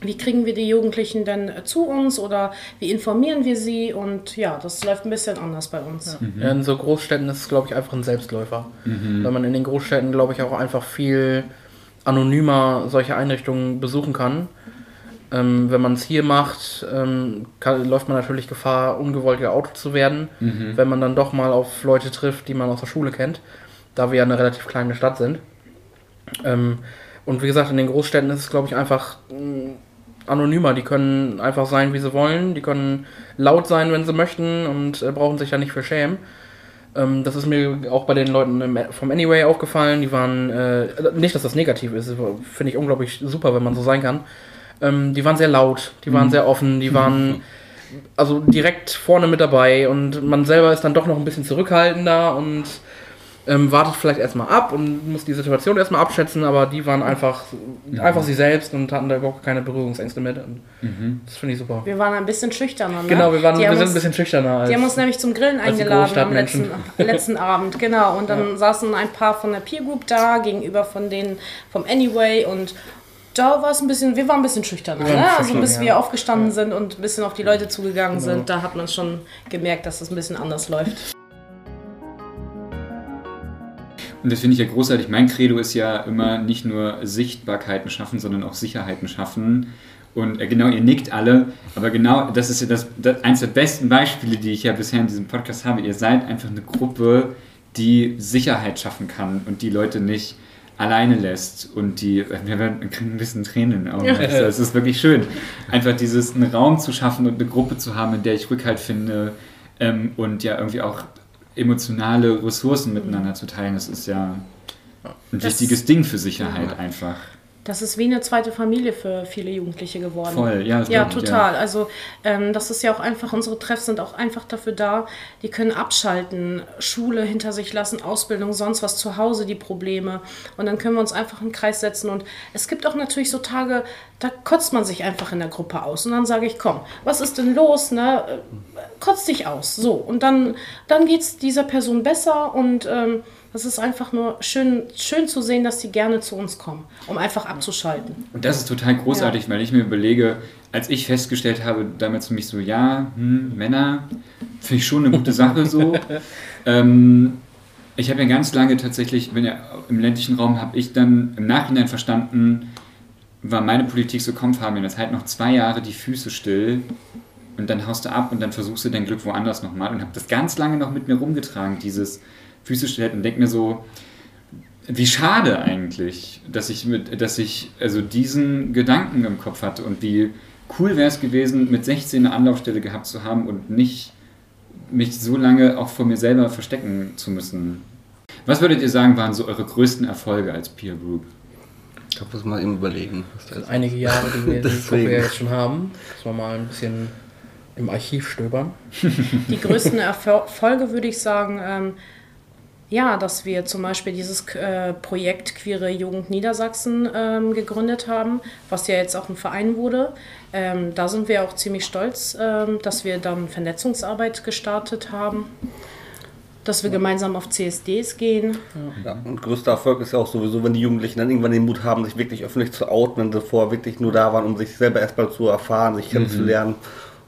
wie kriegen wir die Jugendlichen denn zu uns oder wie informieren wir sie? Und ja, das läuft ein bisschen anders bei uns. Ja, in so Großstädten ist es, glaube ich, einfach ein Selbstläufer. Weil man in den Großstädten, glaube ich, auch einfach viel anonymer solche Einrichtungen besuchen kann. Ähm, wenn man es hier macht, ähm, kann, läuft man natürlich Gefahr, ungewollt geoutet zu werden, wenn man dann doch mal auf Leute trifft, die man aus der Schule kennt, da wir ja eine relativ kleine Stadt sind. Ähm, und wie gesagt, in den Großstädten ist es, glaube ich, einfach mh, anonymer. Die können einfach sein, wie sie wollen. Die können laut sein, wenn sie möchten und äh, brauchen sich ja nicht für schämen. Ähm, das ist mir auch bei den Leuten vom Anyway aufgefallen. Die waren, äh, nicht, dass das negativ ist, finde ich unglaublich super, wenn man so sein kann. Ähm, die waren sehr laut, die waren sehr offen, die waren also direkt vorne mit dabei und man selber ist dann doch noch ein bisschen zurückhaltender und ähm, wartet vielleicht erstmal ab und muss die Situation erstmal abschätzen, aber die waren einfach, einfach sie selbst und hatten da überhaupt keine Berührungsängste mit. Und Das finde ich super. Wir waren ein bisschen schüchterner. Ne? Genau, wir, waren, Die wir sind uns- ein bisschen schüchterner. Als, Die haben uns nämlich zum Grillen eingeladen am letzten, letzten Abend, genau. Und dann saßen ein paar von der Peer Group da, gegenüber von denen vom Anyway und da war es ein bisschen, wir waren ein bisschen schüchterner, waren ne? Also bis ja. wir aufgestanden sind und ein bisschen auf die Leute zugegangen Genau. sind, da hat man schon gemerkt, dass es ein bisschen anders läuft. Und das finde ich ja großartig. Mein Credo ist ja immer nicht nur Sichtbarkeiten schaffen, sondern auch Sicherheiten schaffen. Und äh, genau, ihr nickt alle, aber genau das ist ja das, das, eins der besten Beispiele, die ich ja bisher in diesem Podcast habe. Ihr seid einfach eine Gruppe, die Sicherheit schaffen kann und die Leute nicht alleine lässt und die, äh, wir werden kriegen ein bisschen Tränen in den Augen. Also, Es ist wirklich schön, einfach dieses, einen Raum zu schaffen und eine Gruppe zu haben, in der ich Rückhalt finde ähm, und ja irgendwie auch emotionale Ressourcen miteinander zu teilen. Das ist ja ein Das- wichtiges Ding für Sicherheit einfach. Das ist wie eine zweite Familie für viele Jugendliche geworden. Voll, ja, Ja, ich, total. Also ähm, das ist ja auch einfach, unsere Treffs sind auch einfach dafür da, die können abschalten, Schule hinter sich lassen, Ausbildung, sonst was, zu Hause die Probleme. Und dann können wir uns einfach in den Kreis setzen. Und es gibt auch natürlich so Tage, da kotzt man sich einfach in der Gruppe aus. Und dann sage ich, komm, was ist denn los? Ne? Äh, Kotz dich aus. So. Und dann, dann geht es dieser Person besser und ähm, das ist einfach nur schön, schön zu sehen, dass die gerne zu uns kommen, um einfach abzuschalten. Und das ist total großartig, weil ich mir überlege, als ich festgestellt habe, damals für mich so, ja, hm, Männer, finde ich schon eine gute Sache so. ähm, ich habe ja ganz lange tatsächlich, wenn ja im ländlichen Raum, habe ich dann im Nachhinein verstanden, war meine Politik so, komm Fabian, das halt noch zwei Jahre die Füße still und dann haust du ab und dann versuchst du dein Glück woanders nochmal und habe das ganz lange noch mit mir rumgetragen, dieses Füße still und denke mir so, wie schade eigentlich, dass ich mit, dass ich also diesen Gedanken im Kopf hatte und wie cool wäre es gewesen, mit 16 eine Anlaufstelle gehabt zu haben und nicht mich so lange auch vor mir selber verstecken zu müssen. Was würdet ihr sagen, waren so eure größten Erfolge als Peer Group? Ich glaube, muss mal eben überlegen. Das sind einige Jahre, die wir die. Gruppe jetzt schon haben. Dass wir mal ein bisschen im Archiv stöbern. Die größten Erfolge würde ich sagen, ähm, ja, dass wir zum Beispiel dieses äh, Projekt Queere Jugend Niedersachsen ähm, gegründet haben, was ja jetzt auch ein Verein wurde. Ähm, da sind wir auch ziemlich stolz, ähm, dass wir dann Vernetzungsarbeit gestartet haben, dass wir gemeinsam auf CSDs gehen. Ja, und größter Erfolg ist ja auch sowieso, wenn die Jugendlichen dann irgendwann den Mut haben, sich wirklich öffentlich zu outen, wenn sie vorher wirklich nur da waren, um sich selber erstmal zu erfahren, sich kennenzulernen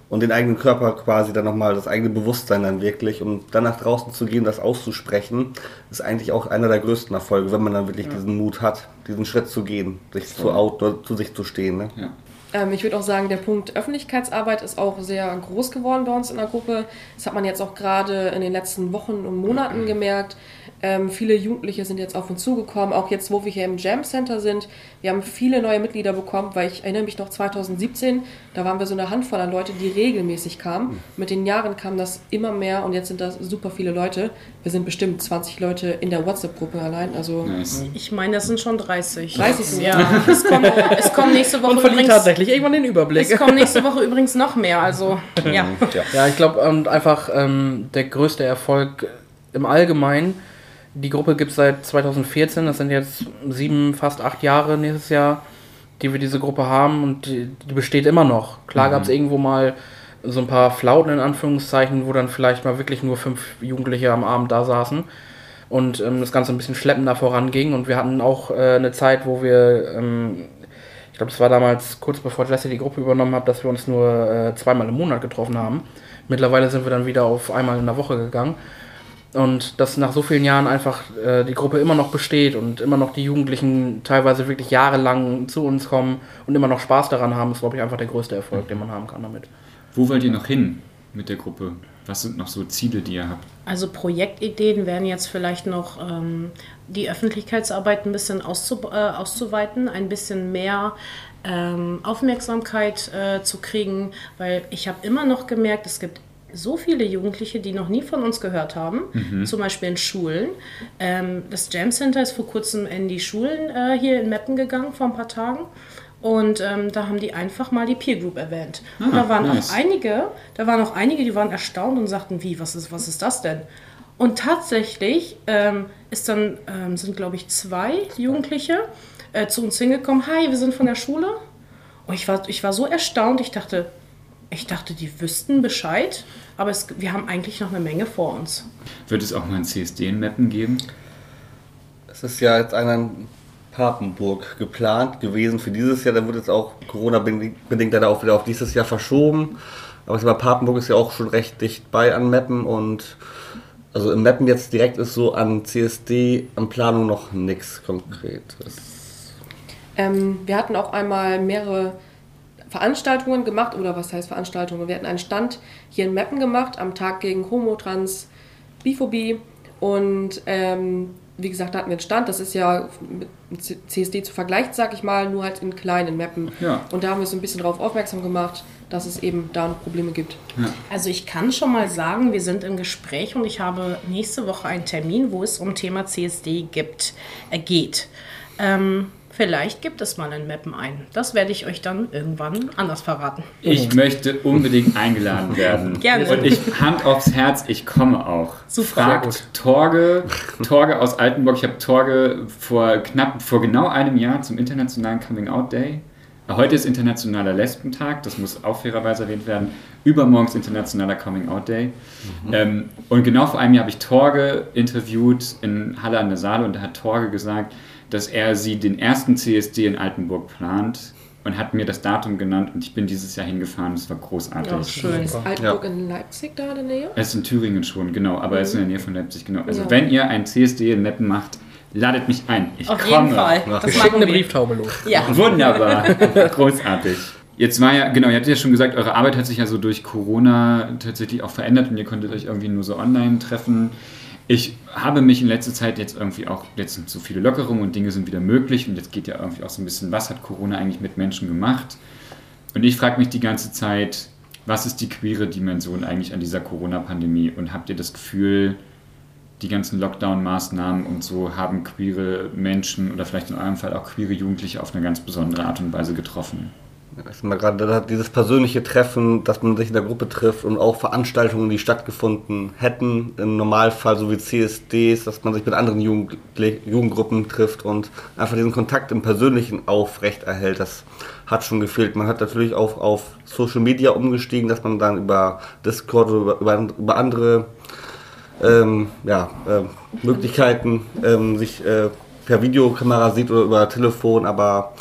und den eigenen Körper quasi dann nochmal, das eigene Bewusstsein dann wirklich, um dann nach draußen zu gehen, das auszusprechen, ist eigentlich auch einer der größten Erfolge, wenn man dann wirklich diesen Mut hat, diesen Schritt zu gehen, sich zu outen oder zu sich zu stehen. Ne? Ja. Ähm, ich würde auch sagen, der Punkt Öffentlichkeitsarbeit ist auch sehr groß geworden bei uns in der Gruppe. Das hat man jetzt auch gerade in den letzten Wochen und Monaten gemerkt. Ähm, viele Jugendliche sind jetzt auf uns zugekommen, auch jetzt, wo wir hier im Jam Center sind. Wir haben viele neue Mitglieder bekommen, weil ich erinnere mich noch 2017, da waren wir so eine Handvoll an Leute, die regelmäßig kamen. Mit den Jahren kam das immer mehr und jetzt sind das super viele Leute. Wir sind bestimmt 20 Leute in der WhatsApp-Gruppe allein. Also Nice. Ich meine, das sind schon 30. 30 sind Ja, es kommt, es kommt nächste Woche Und verliert übrigens, tatsächlich irgendwann den Überblick. es kommt nächste Woche übrigens noch mehr. Also ja. Ja, ich glaube, und einfach ähm, der größte Erfolg im Allgemeinen. Die Gruppe gibt es seit 2014, das sind jetzt sieben, fast acht Jahre nächstes Jahr, die wir diese Gruppe haben und die, die besteht immer noch. Klar gab es irgendwo mal so ein paar Flauten in Anführungszeichen, wo dann vielleicht mal wirklich nur fünf Jugendliche am Abend da saßen und ähm, das Ganze ein bisschen schleppender voranging. Und wir hatten auch äh, eine Zeit, wo wir, ähm, ich glaube, es war damals kurz bevor Jesse die Gruppe übernommen hat, dass wir uns nur äh, zweimal im Monat getroffen haben. Mittlerweile sind wir dann wieder auf einmal in der Woche gegangen. Und dass nach so vielen Jahren einfach äh, die Gruppe immer noch besteht und immer noch die Jugendlichen teilweise wirklich jahrelang zu uns kommen und immer noch Spaß daran haben, ist, glaube ich, einfach der größte Erfolg, den man haben kann damit. Wo wollt ihr noch hin mit der Gruppe? Was sind noch so Ziele, die ihr habt? Also Projektideen wären jetzt vielleicht noch ähm, die Öffentlichkeitsarbeit ein bisschen auszu äh, auszuweiten, ein bisschen mehr ähm, Aufmerksamkeit äh, zu kriegen, weil ich habe immer noch gemerkt, es gibt so viele Jugendliche, die noch nie von uns gehört haben, zum Beispiel in Schulen. Ähm, das Jam Center ist vor kurzem in die Schulen äh, hier in Meppen gegangen, vor ein paar Tagen. Und ähm, da haben die einfach mal die Peer Group erwähnt. und Ah, da waren nice. auch einige, da waren auch einige, die waren erstaunt und sagten, wie, was ist, was ist das denn? Und tatsächlich ähm, ist dann, ähm, sind glaube ich zwei Jugendliche äh, zu uns hingekommen. Hi, wir sind von der Schule. Und ich war, ich war so erstaunt, ich dachte, ich dachte, die wüssten Bescheid, aber es, wir haben eigentlich noch eine Menge vor uns. Wird es auch mal ein CSD in Meppen geben? Es ist ja jetzt einer in Papenburg geplant gewesen für dieses Jahr. Da wird jetzt auch Corona-bedingt leider auch wieder auf dieses Jahr verschoben. Aber ich sag mal, Papenburg ist ja auch schon recht dicht bei an Meppen und also in Meppen jetzt direkt ist so an CSD, an Planung noch nichts Konkretes. Ähm, wir hatten auch einmal mehrere Veranstaltungen gemacht, oder was heißt Veranstaltungen? Wir hatten einen Stand hier in Meppen gemacht, am Tag gegen Homo, Trans, Biphobie. Und ähm, wie gesagt, da hatten wir einen Stand. Das ist ja mit CSD zu vergleichen, sag ich mal, nur halt in kleinen Meppen. Ja. Und da haben wir so ein bisschen darauf aufmerksam gemacht, dass es eben da noch Probleme gibt. Also ich kann schon mal sagen, wir sind im Gespräch und ich habe nächste Woche einen Termin, wo es um Thema CSD gibt, äh, geht. Ähm, Vielleicht gibt es mal in Mappen ein. Das werde ich euch dann irgendwann anders verraten. Ich möchte unbedingt eingeladen werden. Gerne. Und ich, Hand aufs Herz, ich komme auch. Super. Fragt Torge, Torge aus Altenburg. Ich habe Torge vor knapp, vor genau einem Jahr zum internationalen Coming Out Day. Heute ist internationaler Lesbentag, das muss auch fairerweise erwähnt werden. Übermorgen ist internationaler Coming Out Day. Ähm, und genau vor einem Jahr habe ich Torge interviewt in Halle an der Saale und da hat Torge gesagt, dass er sie den ersten CSD in Altenburg plant und hat mir das Datum genannt und ich bin dieses Jahr hingefahren. Es war großartig. Ja, schön. Ist Altenburg in Leipzig da in der Nähe? Es ist in Thüringen schon, genau, aber es ist in der Nähe von Leipzig, genau. Also Ja. wenn ihr ein CSD in Meppen macht, ladet mich ein. Ich Auf komme. jeden Fall. Ja. Das schicken machen eine wir. Brieftaube los. Ja. Wunderbar, großartig. Jetzt war ja, genau, ihr hattet ja schon gesagt, eure Arbeit hat sich ja so durch Corona tatsächlich auch verändert und ihr konntet euch irgendwie nur so online treffen. Ich habe mich in letzter Zeit jetzt irgendwie auch, jetzt sind so viele Lockerungen und Dinge sind wieder möglich und jetzt geht ja irgendwie auch so ein bisschen, was hat Corona eigentlich mit Menschen gemacht? Und ich frage mich die ganze Zeit, was ist die queere Dimension eigentlich an dieser Corona-Pandemie? Und habt ihr das Gefühl, die ganzen Lockdown-Maßnahmen und so haben queere Menschen oder vielleicht in eurem Fall auch queere Jugendliche auf eine ganz besondere Art und Weise getroffen? Ich sag mal gerade dieses persönliche Treffen, dass man sich in der Gruppe trifft und auch Veranstaltungen, die stattgefunden hätten, im Normalfall so wie CSDs, dass man sich mit anderen Jugend Jugendgruppen trifft und einfach diesen Kontakt im Persönlichen aufrechterhält, das hat schon gefehlt. Man hat natürlich auch auf Social Media umgestiegen, dass man dann über Discord oder über, über, andere ähm, ja, ähm, Möglichkeiten ähm, sich äh, per Videokamera sieht oder über Telefon, aber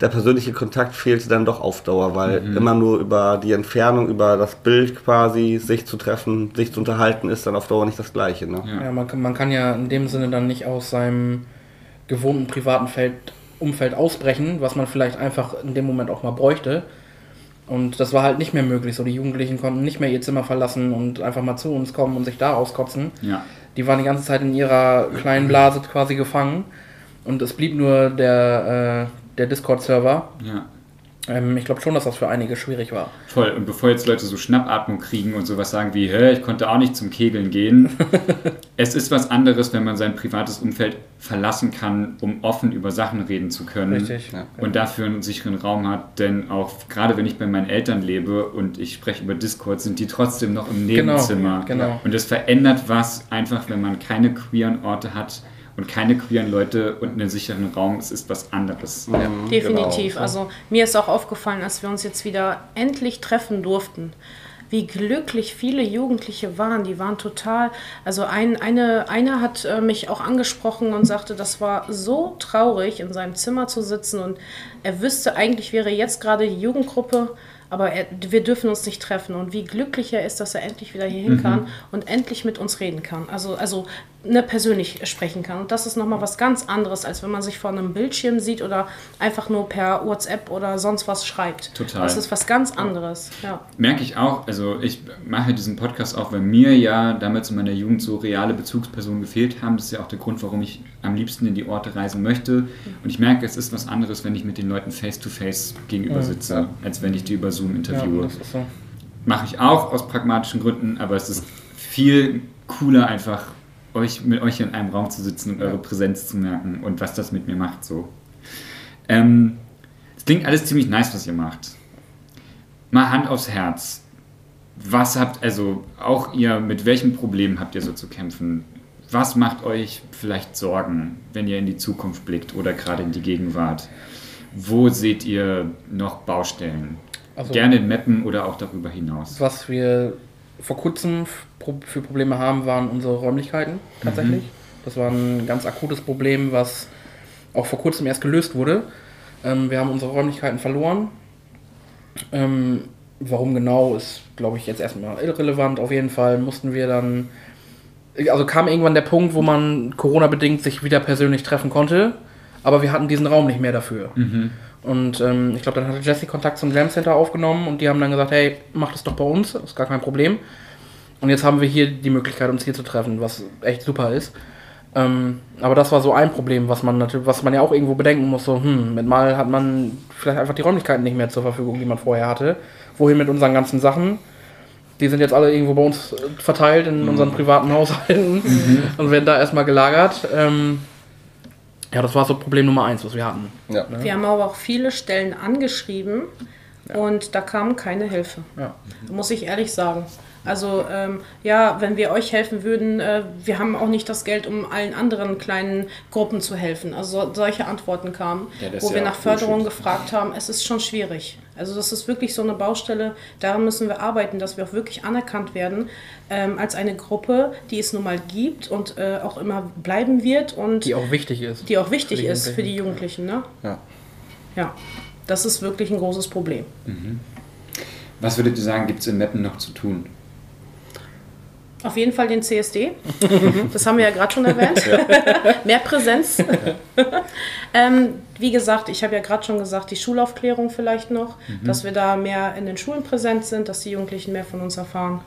der persönliche Kontakt fehlte dann doch auf Dauer, weil immer nur über die Entfernung, über das Bild quasi sich zu treffen, sich zu unterhalten, ist dann auf Dauer nicht das Gleiche. Ne? Ja. Ja, man, kann- man kann ja in dem Sinne dann nicht aus seinem gewohnten privaten Feld, Umfeld ausbrechen, was man vielleicht einfach in dem Moment auch mal bräuchte. Und das war halt nicht mehr möglich. So, die Jugendlichen konnten nicht mehr ihr Zimmer verlassen und einfach mal zu uns kommen und sich da auskotzen. Ja. Die waren die ganze Zeit in ihrer kleinen Blase quasi gefangen. Und es blieb nur der, äh, der Discord-Server. Ja. Ähm, ich glaube schon, dass das für einige schwierig war. Voll. Und bevor jetzt Leute so Schnappatmung kriegen und sowas sagen wie, hä, ich konnte auch nicht zum Kegeln gehen. es ist was anderes, wenn man sein privates Umfeld verlassen kann, um offen über Sachen reden zu können. Richtig. Ja. Und dafür einen sicheren Raum hat, denn auch gerade wenn ich bei meinen Eltern lebe und ich spreche über Discord, sind die trotzdem noch im Genau, Nebenzimmer. genau. Und es verändert was einfach, wenn man keine queeren Orte hat und keine queeren Leute und einen sicheren Raum. Es ist was anderes. Ja, Definitiv. genau. Also mir ist auch aufgefallen, als wir uns jetzt wieder endlich treffen durften, wie glücklich viele Jugendliche waren. Die waren total. Also ein, eine, einer hat äh, mich auch angesprochen und sagte, das war so traurig, in seinem Zimmer zu sitzen und er wüsste eigentlich wäre jetzt gerade die Jugendgruppe. Aber er, wir dürfen uns nicht treffen. Und wie glücklich er ist, dass er endlich wieder hier hin kann und endlich mit uns reden kann. Also, also ne, persönlich sprechen kann. Und das ist nochmal was ganz anderes, als wenn man sich vor einem Bildschirm sieht oder einfach nur per WhatsApp oder sonst was schreibt. Total. Das ist was ganz anderes. Ja. Merke ich auch, also ich mache diesen Podcast auch, weil mir ja damals in meiner Jugend so reale Bezugspersonen gefehlt haben. Das ist ja auch der Grund, warum ich am liebsten in die Orte reisen möchte. Und ich merke, es ist was anderes, wenn ich mit den Leuten face-to-face gegenüber sitze, als wenn ich die über Zoom Ja, interviewe. das ist so. Mache ich auch aus pragmatischen Gründen, aber es ist viel cooler, einfach euch mit euch in einem Raum zu sitzen und eure Präsenz zu merken und was das mit mir macht. So. Ähm, es klingt alles ziemlich nice, was ihr macht. Mal Hand aufs Herz. Was habt, also auch ihr, mit welchen Problemen habt ihr so zu kämpfen? Was macht euch vielleicht Sorgen, wenn ihr in die Zukunft blickt oder gerade in die Gegenwart? Wo seht ihr noch Baustellen? Also- Gerne in Meppen oder auch darüber hinaus. Was wir vor kurzem für Probleme haben, waren unsere Räumlichkeiten tatsächlich. Das war ein ganz akutes Problem, was auch vor kurzem erst gelöst wurde. Ähm, wir haben unsere Räumlichkeiten verloren. Ähm, warum genau, ist, glaube ich, jetzt erstmal irrelevant. Auf jeden Fall mussten wir dann. Also kam irgendwann der Punkt, wo man Corona-bedingt sich wieder persönlich treffen konnte, aber wir hatten diesen Raum nicht mehr dafür. Und ähm, ich glaube, dann hatte Jesse Kontakt zum Jam Center aufgenommen und die haben dann gesagt, hey, mach das doch bei uns, das ist gar kein Problem. Und jetzt haben wir hier die Möglichkeit, uns hier zu treffen, was echt super ist. Ähm, aber das war so ein Problem, was man natürlich, was man ja auch irgendwo bedenken muss. So, hm, mit mal hat man vielleicht einfach die Räumlichkeiten nicht mehr zur Verfügung, die man vorher hatte. Wohin mit unseren ganzen Sachen? Die sind jetzt alle irgendwo bei uns äh, verteilt in unseren privaten Haushalten und werden da erstmal gelagert. Ähm, Ja, das war so Problem Nummer eins, was wir hatten. Ja. Wir haben aber auch viele Stellen angeschrieben und da kam keine Hilfe. Ja. Muss ich ehrlich sagen. Also ähm, ja, wenn wir euch helfen würden, äh, wir haben auch nicht das Geld, um allen anderen kleinen Gruppen zu helfen. Also so, solche Antworten kamen, Ja, wo wir ja nach Förderung gefragt haben. Es ist schon schwierig. Also das ist wirklich so eine Baustelle. Daran müssen wir arbeiten, dass wir auch wirklich anerkannt werden ähm, als eine Gruppe, die es nun mal gibt und äh, auch immer bleiben wird und Die auch wichtig ist. die auch wichtig Für die ist für die Jugendlichen. Ne? Ja. Ja, das ist wirklich ein großes Problem. Was würdet ihr sagen, gibt es in Meppen noch zu tun? Auf jeden Fall den CSD. Das haben wir ja gerade schon erwähnt. Mehr Präsenz. ähm, wie gesagt, ich habe ja gerade schon gesagt, die Schulaufklärung vielleicht noch, dass wir da mehr in den Schulen präsent sind, dass die Jugendlichen mehr von uns erfahren.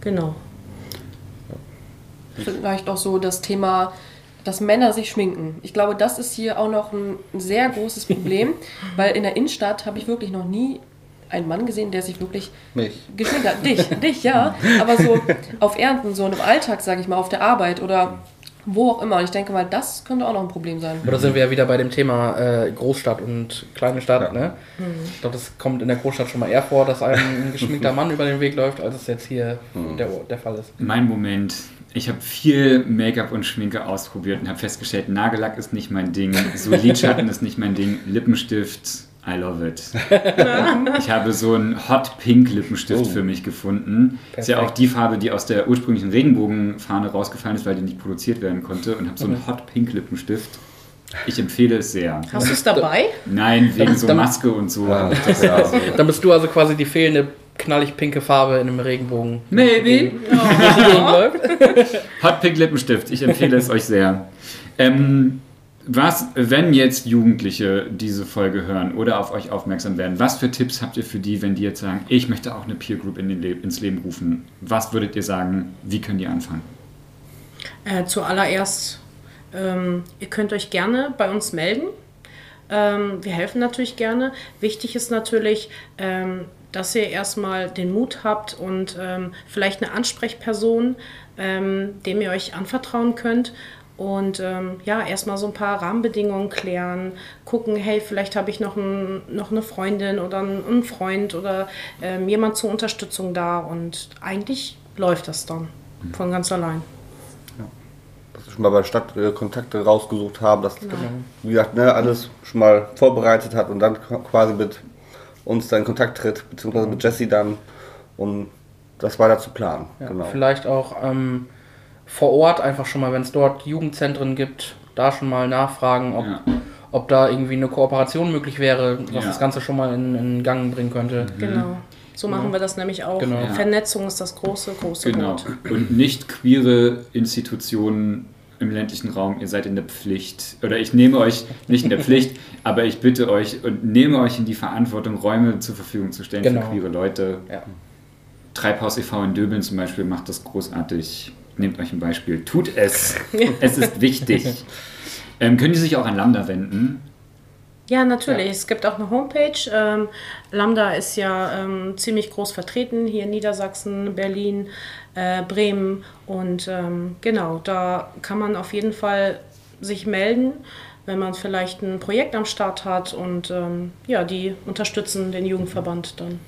Genau. Vielleicht auch so das Thema, dass Männer sich schminken. Ich glaube, das ist hier auch noch ein sehr großes Problem, weil in der Innenstadt habe ich wirklich noch nie einen Mann gesehen, der sich wirklich Mich. geschminkt hat. Dich, dich, ja. Aber so auf Ernten, so im Alltag, sage ich mal, auf der Arbeit oder wo auch immer. Und ich denke mal, das könnte auch noch ein Problem sein. Oder sind wir ja wieder bei dem Thema äh, Großstadt und kleine Stadt, ne? Ich glaube, das kommt in der Großstadt schon mal eher vor, dass einem ein geschminkter Mann über den Weg läuft, als es jetzt hier der, der Fall ist. Mein Moment. Ich habe viel Make-up und Schminke ausprobiert und habe festgestellt, Nagellack ist nicht mein Ding, Solidschatten ist nicht mein Ding, Lippenstift, I love it. Ich habe so einen Hot Pink Lippenstift Oh. für mich gefunden. Ist ja auch Perfekt. die Farbe, die aus der ursprünglichen Regenbogenfahne rausgefallen ist, weil die nicht produziert werden konnte und habe so einen Hot Pink Lippenstift. Ich empfehle es sehr. Hast du es dabei? Nein, wegen so Maske und so. Ja, ja, so. Dann bist du also quasi die fehlende knallig pinke Farbe in einem Regenbogen. Maybe. Hot Pink Lippenstift, ich empfehle es euch sehr. Ähm, was, wenn jetzt Jugendliche diese Folge hören oder auf euch aufmerksam werden, was für Tipps habt ihr für die, wenn die jetzt sagen, ich möchte auch eine Peer Group in Le ins Leben rufen? Was würdet ihr sagen, wie können die anfangen? Äh, zuallererst, ähm, ihr könnt euch gerne bei uns melden. Ähm, wir helfen natürlich gerne. Wichtig ist natürlich, ähm, dass ihr erstmal den Mut habt und ähm, vielleicht eine Ansprechperson, ähm, dem ihr euch anvertrauen könnt. Und ähm, ja, erstmal so ein paar Rahmenbedingungen klären, gucken, hey, vielleicht habe ich noch, ein, noch eine Freundin oder einen, Freund oder ähm, jemand zur Unterstützung da. Und eigentlich läuft das dann von ganz allein. dass wir schon mal bei der Stadt äh, Kontakte rausgesucht haben, dass wie gesagt, ne, alles schon mal vorbereitet hat und dann quasi mit uns dann in Kontakt tritt, beziehungsweise mit Jesse dann, um das weiter zu planen. Ja, genau. Vielleicht auch ähm, vor Ort einfach schon mal, wenn es dort Jugendzentren gibt, da schon mal nachfragen, ob, Ja. ob da irgendwie eine Kooperation möglich wäre, was Ja. das Ganze schon mal in, in Gang bringen könnte. Genau. So machen wir das nämlich auch. Genau. Ja. Vernetzung ist das große, große Genau. Wort. Und nicht queere Institutionen im ländlichen Raum, ihr seid in der Pflicht. Oder ich nehme euch nicht in der Pflicht, aber ich bitte euch und nehme euch in die Verantwortung, Räume zur Verfügung zu stellen Genau. für queere Leute. Ja. Treibhaus e.V. in Döbeln zum Beispiel macht das großartig. Nehmt euch ein Beispiel. Tut es. es ist wichtig. Ähm, können die sich auch an Lambda wenden? Ja, natürlich. Es gibt auch eine Homepage. Ähm, Lambda ist ja ähm, ziemlich groß vertreten hier in Niedersachsen, Berlin, äh, Bremen. Und ähm, genau, da kann man auf jeden Fall sich melden, wenn man vielleicht ein Projekt am Start hat. Und ähm, ja, die unterstützen den Jugendverband dann.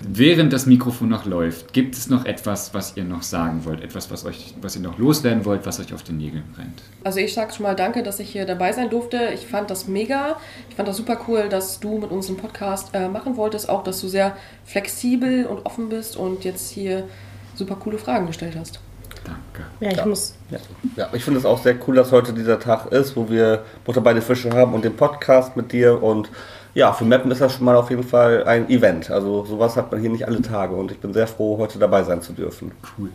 Während das Mikrofon noch läuft, gibt es noch etwas, was ihr noch sagen wollt? Etwas, was, euch, was ihr noch loswerden wollt, was euch auf den Nägeln brennt? Also ich sage schon mal danke, dass ich hier dabei sein durfte. Ich fand das mega. Ich fand das super cool, dass du mit uns einen Podcast äh, machen wolltest. Auch, dass du sehr flexibel und offen bist und jetzt hier super coole Fragen gestellt hast. Danke. Ja, ich muss. Ja, ich finde es auch sehr cool, dass heute dieser Tag ist, wo wir Butter bei den Fische haben und den Podcast mit dir. Und ja, für Mappen ist das schon mal auf jeden Fall ein Event. Also sowas hat man hier nicht alle Tage und ich bin sehr froh, heute dabei sein zu dürfen. Cool.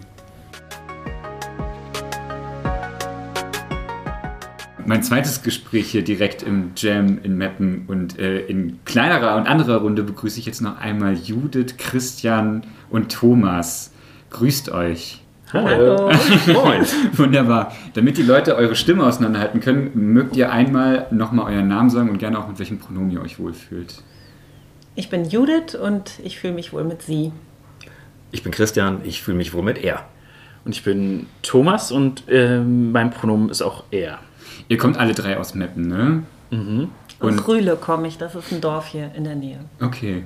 Mein zweites Gespräch hier direkt im Jam in Meppen und äh, in kleinerer und anderer Runde begrüße ich jetzt noch einmal Judith, Christian und Thomas. Grüßt euch. Hallo. Moin. Wunderbar. Damit die Leute eure Stimme auseinanderhalten können, mögt ihr einmal nochmal euren Namen sagen und gerne auch mit welchem Pronomen ihr euch wohlfühlt. Ich bin Judith und ich fühle mich wohl mit Sie. Ich bin Christian, ich fühle mich wohl mit er. Und ich bin Thomas und ähm, mein Pronomen ist auch er. Ihr kommt alle drei aus Meppen, ne? Und- Aus Rühle komme ich, das ist ein Dorf hier in der Nähe. Okay.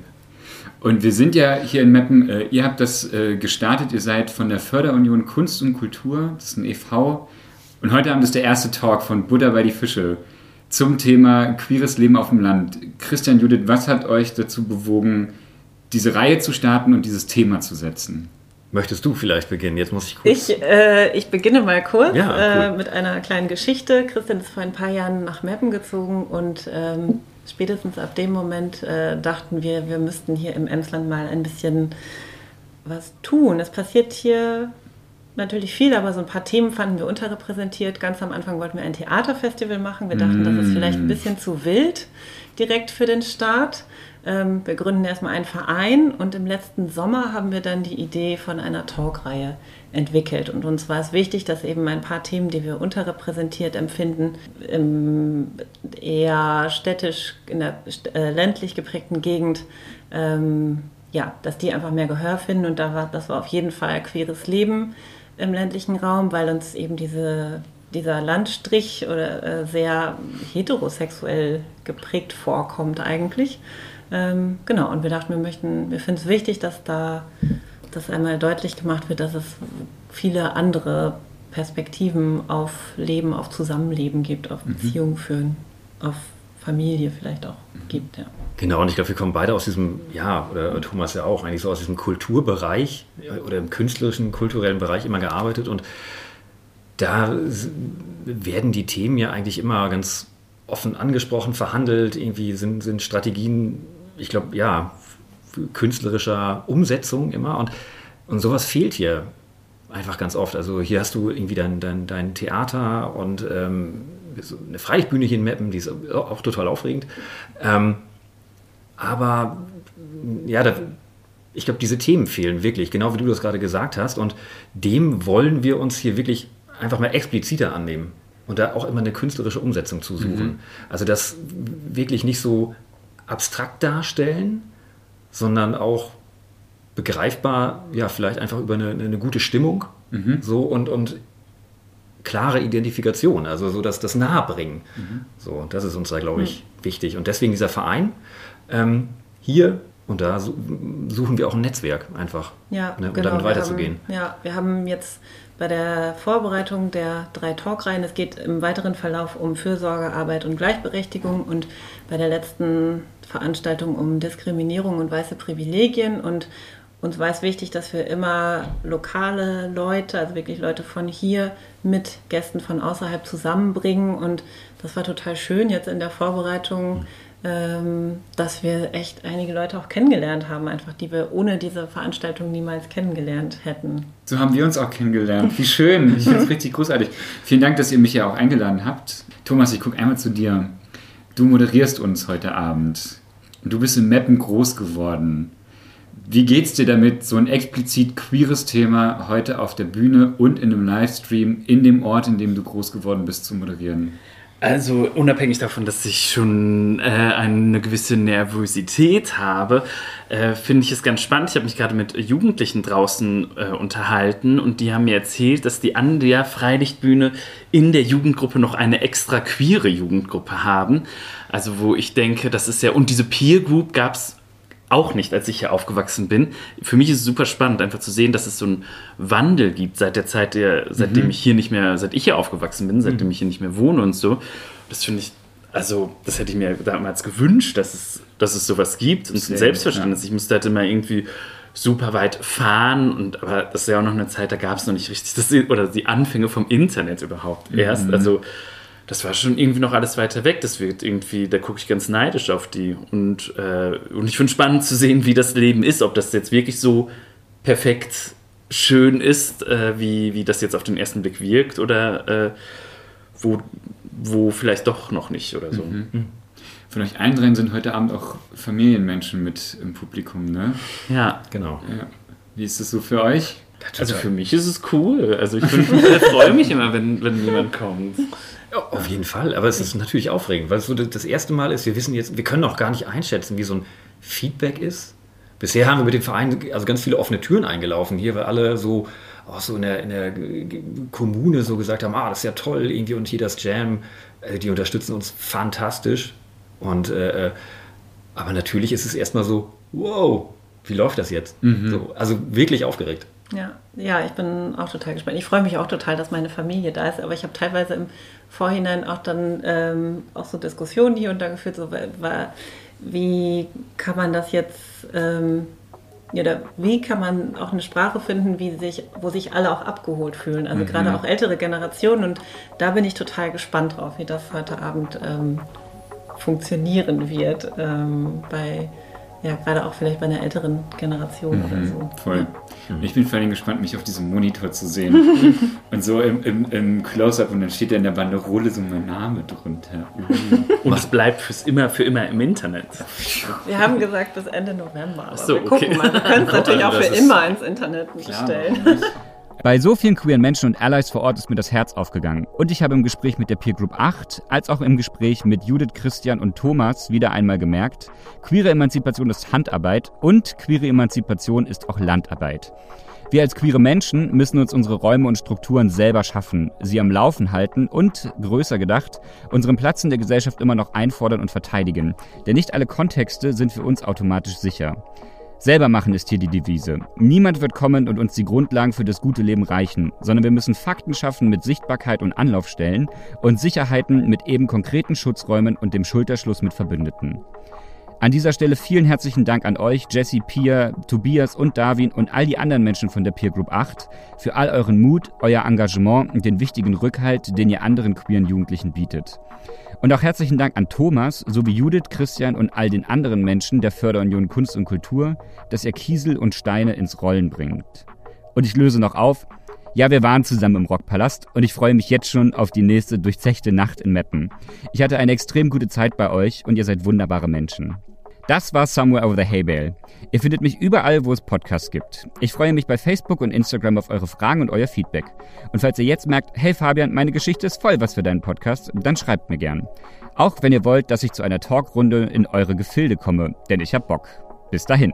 Und wir sind ja hier in Meppen, äh, ihr habt das äh, gestartet, ihr seid von der Förderunion Kunst und Kultur, das ist ein e.V. Und heute Abend ist der erste Talk von Buddha bei die Fische zum Thema queeres Leben auf dem Land. Christian, Judith, was hat euch dazu bewogen, diese Reihe zu starten und dieses Thema zu setzen? Möchtest du vielleicht beginnen? Jetzt muss ich kurz. Ich, äh, ich beginne mal kurz Ja, äh, cool. mit einer kleinen Geschichte. Christian ist vor ein paar Jahren nach Meppen gezogen und ähm, spätestens ab dem Moment äh, dachten wir, wir müssten hier im Emsland mal ein bisschen was tun. Es passiert hier natürlich viel, aber so ein paar Themen fanden wir unterrepräsentiert. Ganz am Anfang wollten wir ein Theaterfestival machen. Wir dachten, das ist vielleicht ein bisschen zu wild direkt für den Start. Ähm, wir gründen erstmal einen Verein und im letzten Sommer haben wir dann die Idee von einer Talkreihe entwickelt. Und uns war es wichtig, dass eben ein paar Themen, die wir unterrepräsentiert empfinden, im eher städtisch, in der äh, ländlich geprägten Gegend, ähm, ja, dass die einfach mehr Gehör finden. Und da war, das war auf jeden Fall queeres Leben im ländlichen Raum, weil uns eben diese, dieser Landstrich oder äh, sehr heterosexuell geprägt vorkommt eigentlich. Ähm, genau, und wir dachten, wir möchten, wir finden es wichtig, dass da das einmal deutlich gemacht wird, dass es viele andere Perspektiven auf Leben, auf Zusammenleben gibt, auf Beziehungen führen, auf Familie vielleicht auch gibt, ja. Genau, und ich glaube, wir kommen beide aus diesem, ja, oder Thomas ja auch, eigentlich so aus diesem Kulturbereich äh, oder im künstlerischen, kulturellen Bereich immer gearbeitet. Und da werden die Themen ja eigentlich immer ganz offen angesprochen, verhandelt. Irgendwie sind, sind Strategien, ich glaube, ja, künstlerischer Umsetzung immer. Und, und sowas fehlt hier einfach ganz oft. Also hier hast du irgendwie dein, dein, dein Theater und ähm, so eine Freilichtbühne hier in Meppen, die ist auch total aufregend. Ähm, aber ja, da, ich glaube, diese Themen fehlen wirklich, genau wie du das gerade gesagt hast. Und dem wollen wir uns hier wirklich einfach mal expliziter annehmen und da auch immer eine künstlerische Umsetzung zu suchen. Also das wirklich nicht so abstrakt darstellen, sondern auch begreifbar, ja, vielleicht einfach über eine, eine gute Stimmung so und, und klare Identifikation, also so dass das Nahebringen. So, und das ist uns da, glaube ich, wichtig. Und deswegen dieser Verein ähm, hier und da su- suchen wir auch ein Netzwerk einfach, Ja, ne, um genau. damit wir weiterzugehen. Haben, ja, wir haben jetzt bei der Vorbereitung der drei Talkreihen, es geht im weiteren Verlauf um Fürsorgearbeit und Gleichberechtigung und bei der letzten Veranstaltung um Diskriminierung und weiße Privilegien und uns war es wichtig, dass wir immer lokale Leute, also wirklich Leute von hier mit Gästen von außerhalb zusammenbringen und das war total schön jetzt in der Vorbereitung, ähm, dass wir echt einige Leute auch kennengelernt haben, einfach die wir ohne diese Veranstaltung niemals kennengelernt hätten. So haben wir uns auch kennengelernt. Wie schön. Ich finde es richtig großartig. Vielen Dank, dass ihr mich ja auch eingeladen habt. Thomas, ich gucke einmal zu dir. Du moderierst uns heute Abend. Du bist in Meppen groß geworden. Wie geht's dir damit, so ein explizit queeres Thema heute auf der Bühne und in einem Livestream in dem Ort, in dem du groß geworden bist, zu moderieren? Also unabhängig davon, dass ich schon äh, eine gewisse Nervosität habe, äh, finde ich es ganz spannend. Ich habe mich gerade mit Jugendlichen draußen äh, unterhalten und die haben mir erzählt, dass die an der Freilichtbühne in der Jugendgruppe noch eine extra queere Jugendgruppe haben. Also wo ich denke, das ist ja, und diese Peer Group gab es auch nicht, als ich hier aufgewachsen bin. Für mich ist es super spannend, einfach zu sehen, dass es so einen Wandel gibt seit der Zeit, der, seitdem ich hier nicht mehr, seit ich hier aufgewachsen bin, seitdem ich hier nicht mehr wohne und so. Das finde ich, also, das hätte ich mir damals gewünscht, dass es, dass es sowas gibt und ein Sehr, Selbstverständnis. Ich musste halt immer irgendwie super weit fahren und aber das ist ja auch noch eine Zeit, da gab es noch nicht richtig das, oder die Anfänge vom Internet überhaupt erst. Also das war schon irgendwie noch alles weiter weg. Das wird irgendwie, da gucke ich ganz neidisch auf die. Und, äh, und ich finde spannend zu sehen, wie das Leben ist, ob das jetzt wirklich so perfekt schön ist, äh, wie, wie das jetzt auf den ersten Blick wirkt, oder äh, wo, wo vielleicht doch noch nicht oder so. Von euch allen dreien sind heute Abend auch Familienmenschen mit im Publikum, ne? Ja. Genau. Ja. Wie ist es so für euch? Also für mich ist es cool. Also ich, ich freue mich immer, wenn, wenn jemand kommt. Ja, auf jeden Fall, aber es ist natürlich aufregend, weil es so das erste Mal ist, wir wissen jetzt, wir können auch gar nicht einschätzen, wie so ein Feedback ist. Bisher haben wir mit dem Verein also ganz viele offene Türen eingelaufen hier, weil alle so auch so in der, in der Kommune so gesagt haben, ah, das ist ja toll, irgendwie und hier das Jam, äh, die unterstützen uns fantastisch. Und äh, äh aber natürlich ist es erstmal so, wow, wie läuft das jetzt? Mhm. So, also wirklich aufgeregt. Ja, ja, ich bin auch total gespannt. Ich freue mich auch total, dass meine Familie da ist, aber ich habe teilweise im Vorhinein auch dann ähm, auch so Diskussionen hier und da geführt, so, war, wie kann man das jetzt, ähm, oder wie kann man auch eine Sprache finden, wie sich, wo sich alle auch abgeholt fühlen, also mhm. gerade auch ältere Generationen und da bin ich total gespannt drauf, wie das heute Abend ähm, funktionieren wird ähm, bei ja, gerade auch vielleicht bei einer älteren Generation mhm, oder so. Voll. Ja. Ich bin vor allem gespannt, mich auf diesem Monitor zu sehen. und so im, im, im Close-Up und dann steht da in der Banderole so mein Name drunter. und es bleibt fürs immer, für immer im Internet. Wir haben gesagt bis Ende November. Aber so, wir gucken okay. mal. Wir können es natürlich auch für immer ins Internet bestellen. Bei so vielen queeren Menschen und Allies vor Ort ist mir das Herz aufgegangen. Und ich habe im Gespräch mit der Peer Group 8, als auch im Gespräch mit Judith, Christian und Thomas wieder einmal gemerkt, queere Emanzipation ist Handarbeit und queere Emanzipation ist auch Landarbeit. Wir als queere Menschen müssen uns unsere Räume und Strukturen selber schaffen, sie am Laufen halten und, größer gedacht, unseren Platz in der Gesellschaft immer noch einfordern und verteidigen. Denn nicht alle Kontexte sind für uns automatisch sicher. Selber machen ist hier die Devise. Niemand wird kommen und uns die Grundlagen für das gute Leben reichen, sondern wir müssen Fakten schaffen mit Sichtbarkeit und Anlaufstellen und Sicherheiten mit eben konkreten Schutzräumen und dem Schulterschluss mit Verbündeten. An dieser Stelle vielen herzlichen Dank an euch, Jesse, Pia, Tobias und Darwin und all die anderen Menschen von der Peer Group 8 für all euren Mut, euer Engagement und den wichtigen Rückhalt, den ihr anderen queeren Jugendlichen bietet. Und auch herzlichen Dank an Thomas sowie Judith, Christian und all den anderen Menschen der Förderunion Kunst und Kultur, dass ihr Kiesel und Steine ins Rollen bringt. Und ich löse noch auf, ja, wir waren zusammen im Rockpalast und ich freue mich jetzt schon auf die nächste durchzechte Nacht in Meppen. Ich hatte eine extrem gute Zeit bei euch und ihr seid wunderbare Menschen. Das war Somewhere Over the Hay Bale. Ihr findet mich überall, wo es Podcasts gibt. Ich freue mich bei Facebook und Instagram auf eure Fragen und euer Feedback. Und falls ihr jetzt merkt, hey Fabian, meine Geschichte ist voll was für deinen Podcast, dann schreibt mir gern. Auch wenn ihr wollt, dass ich zu einer Talkrunde in eure Gefilde komme, denn ich hab Bock. Bis dahin.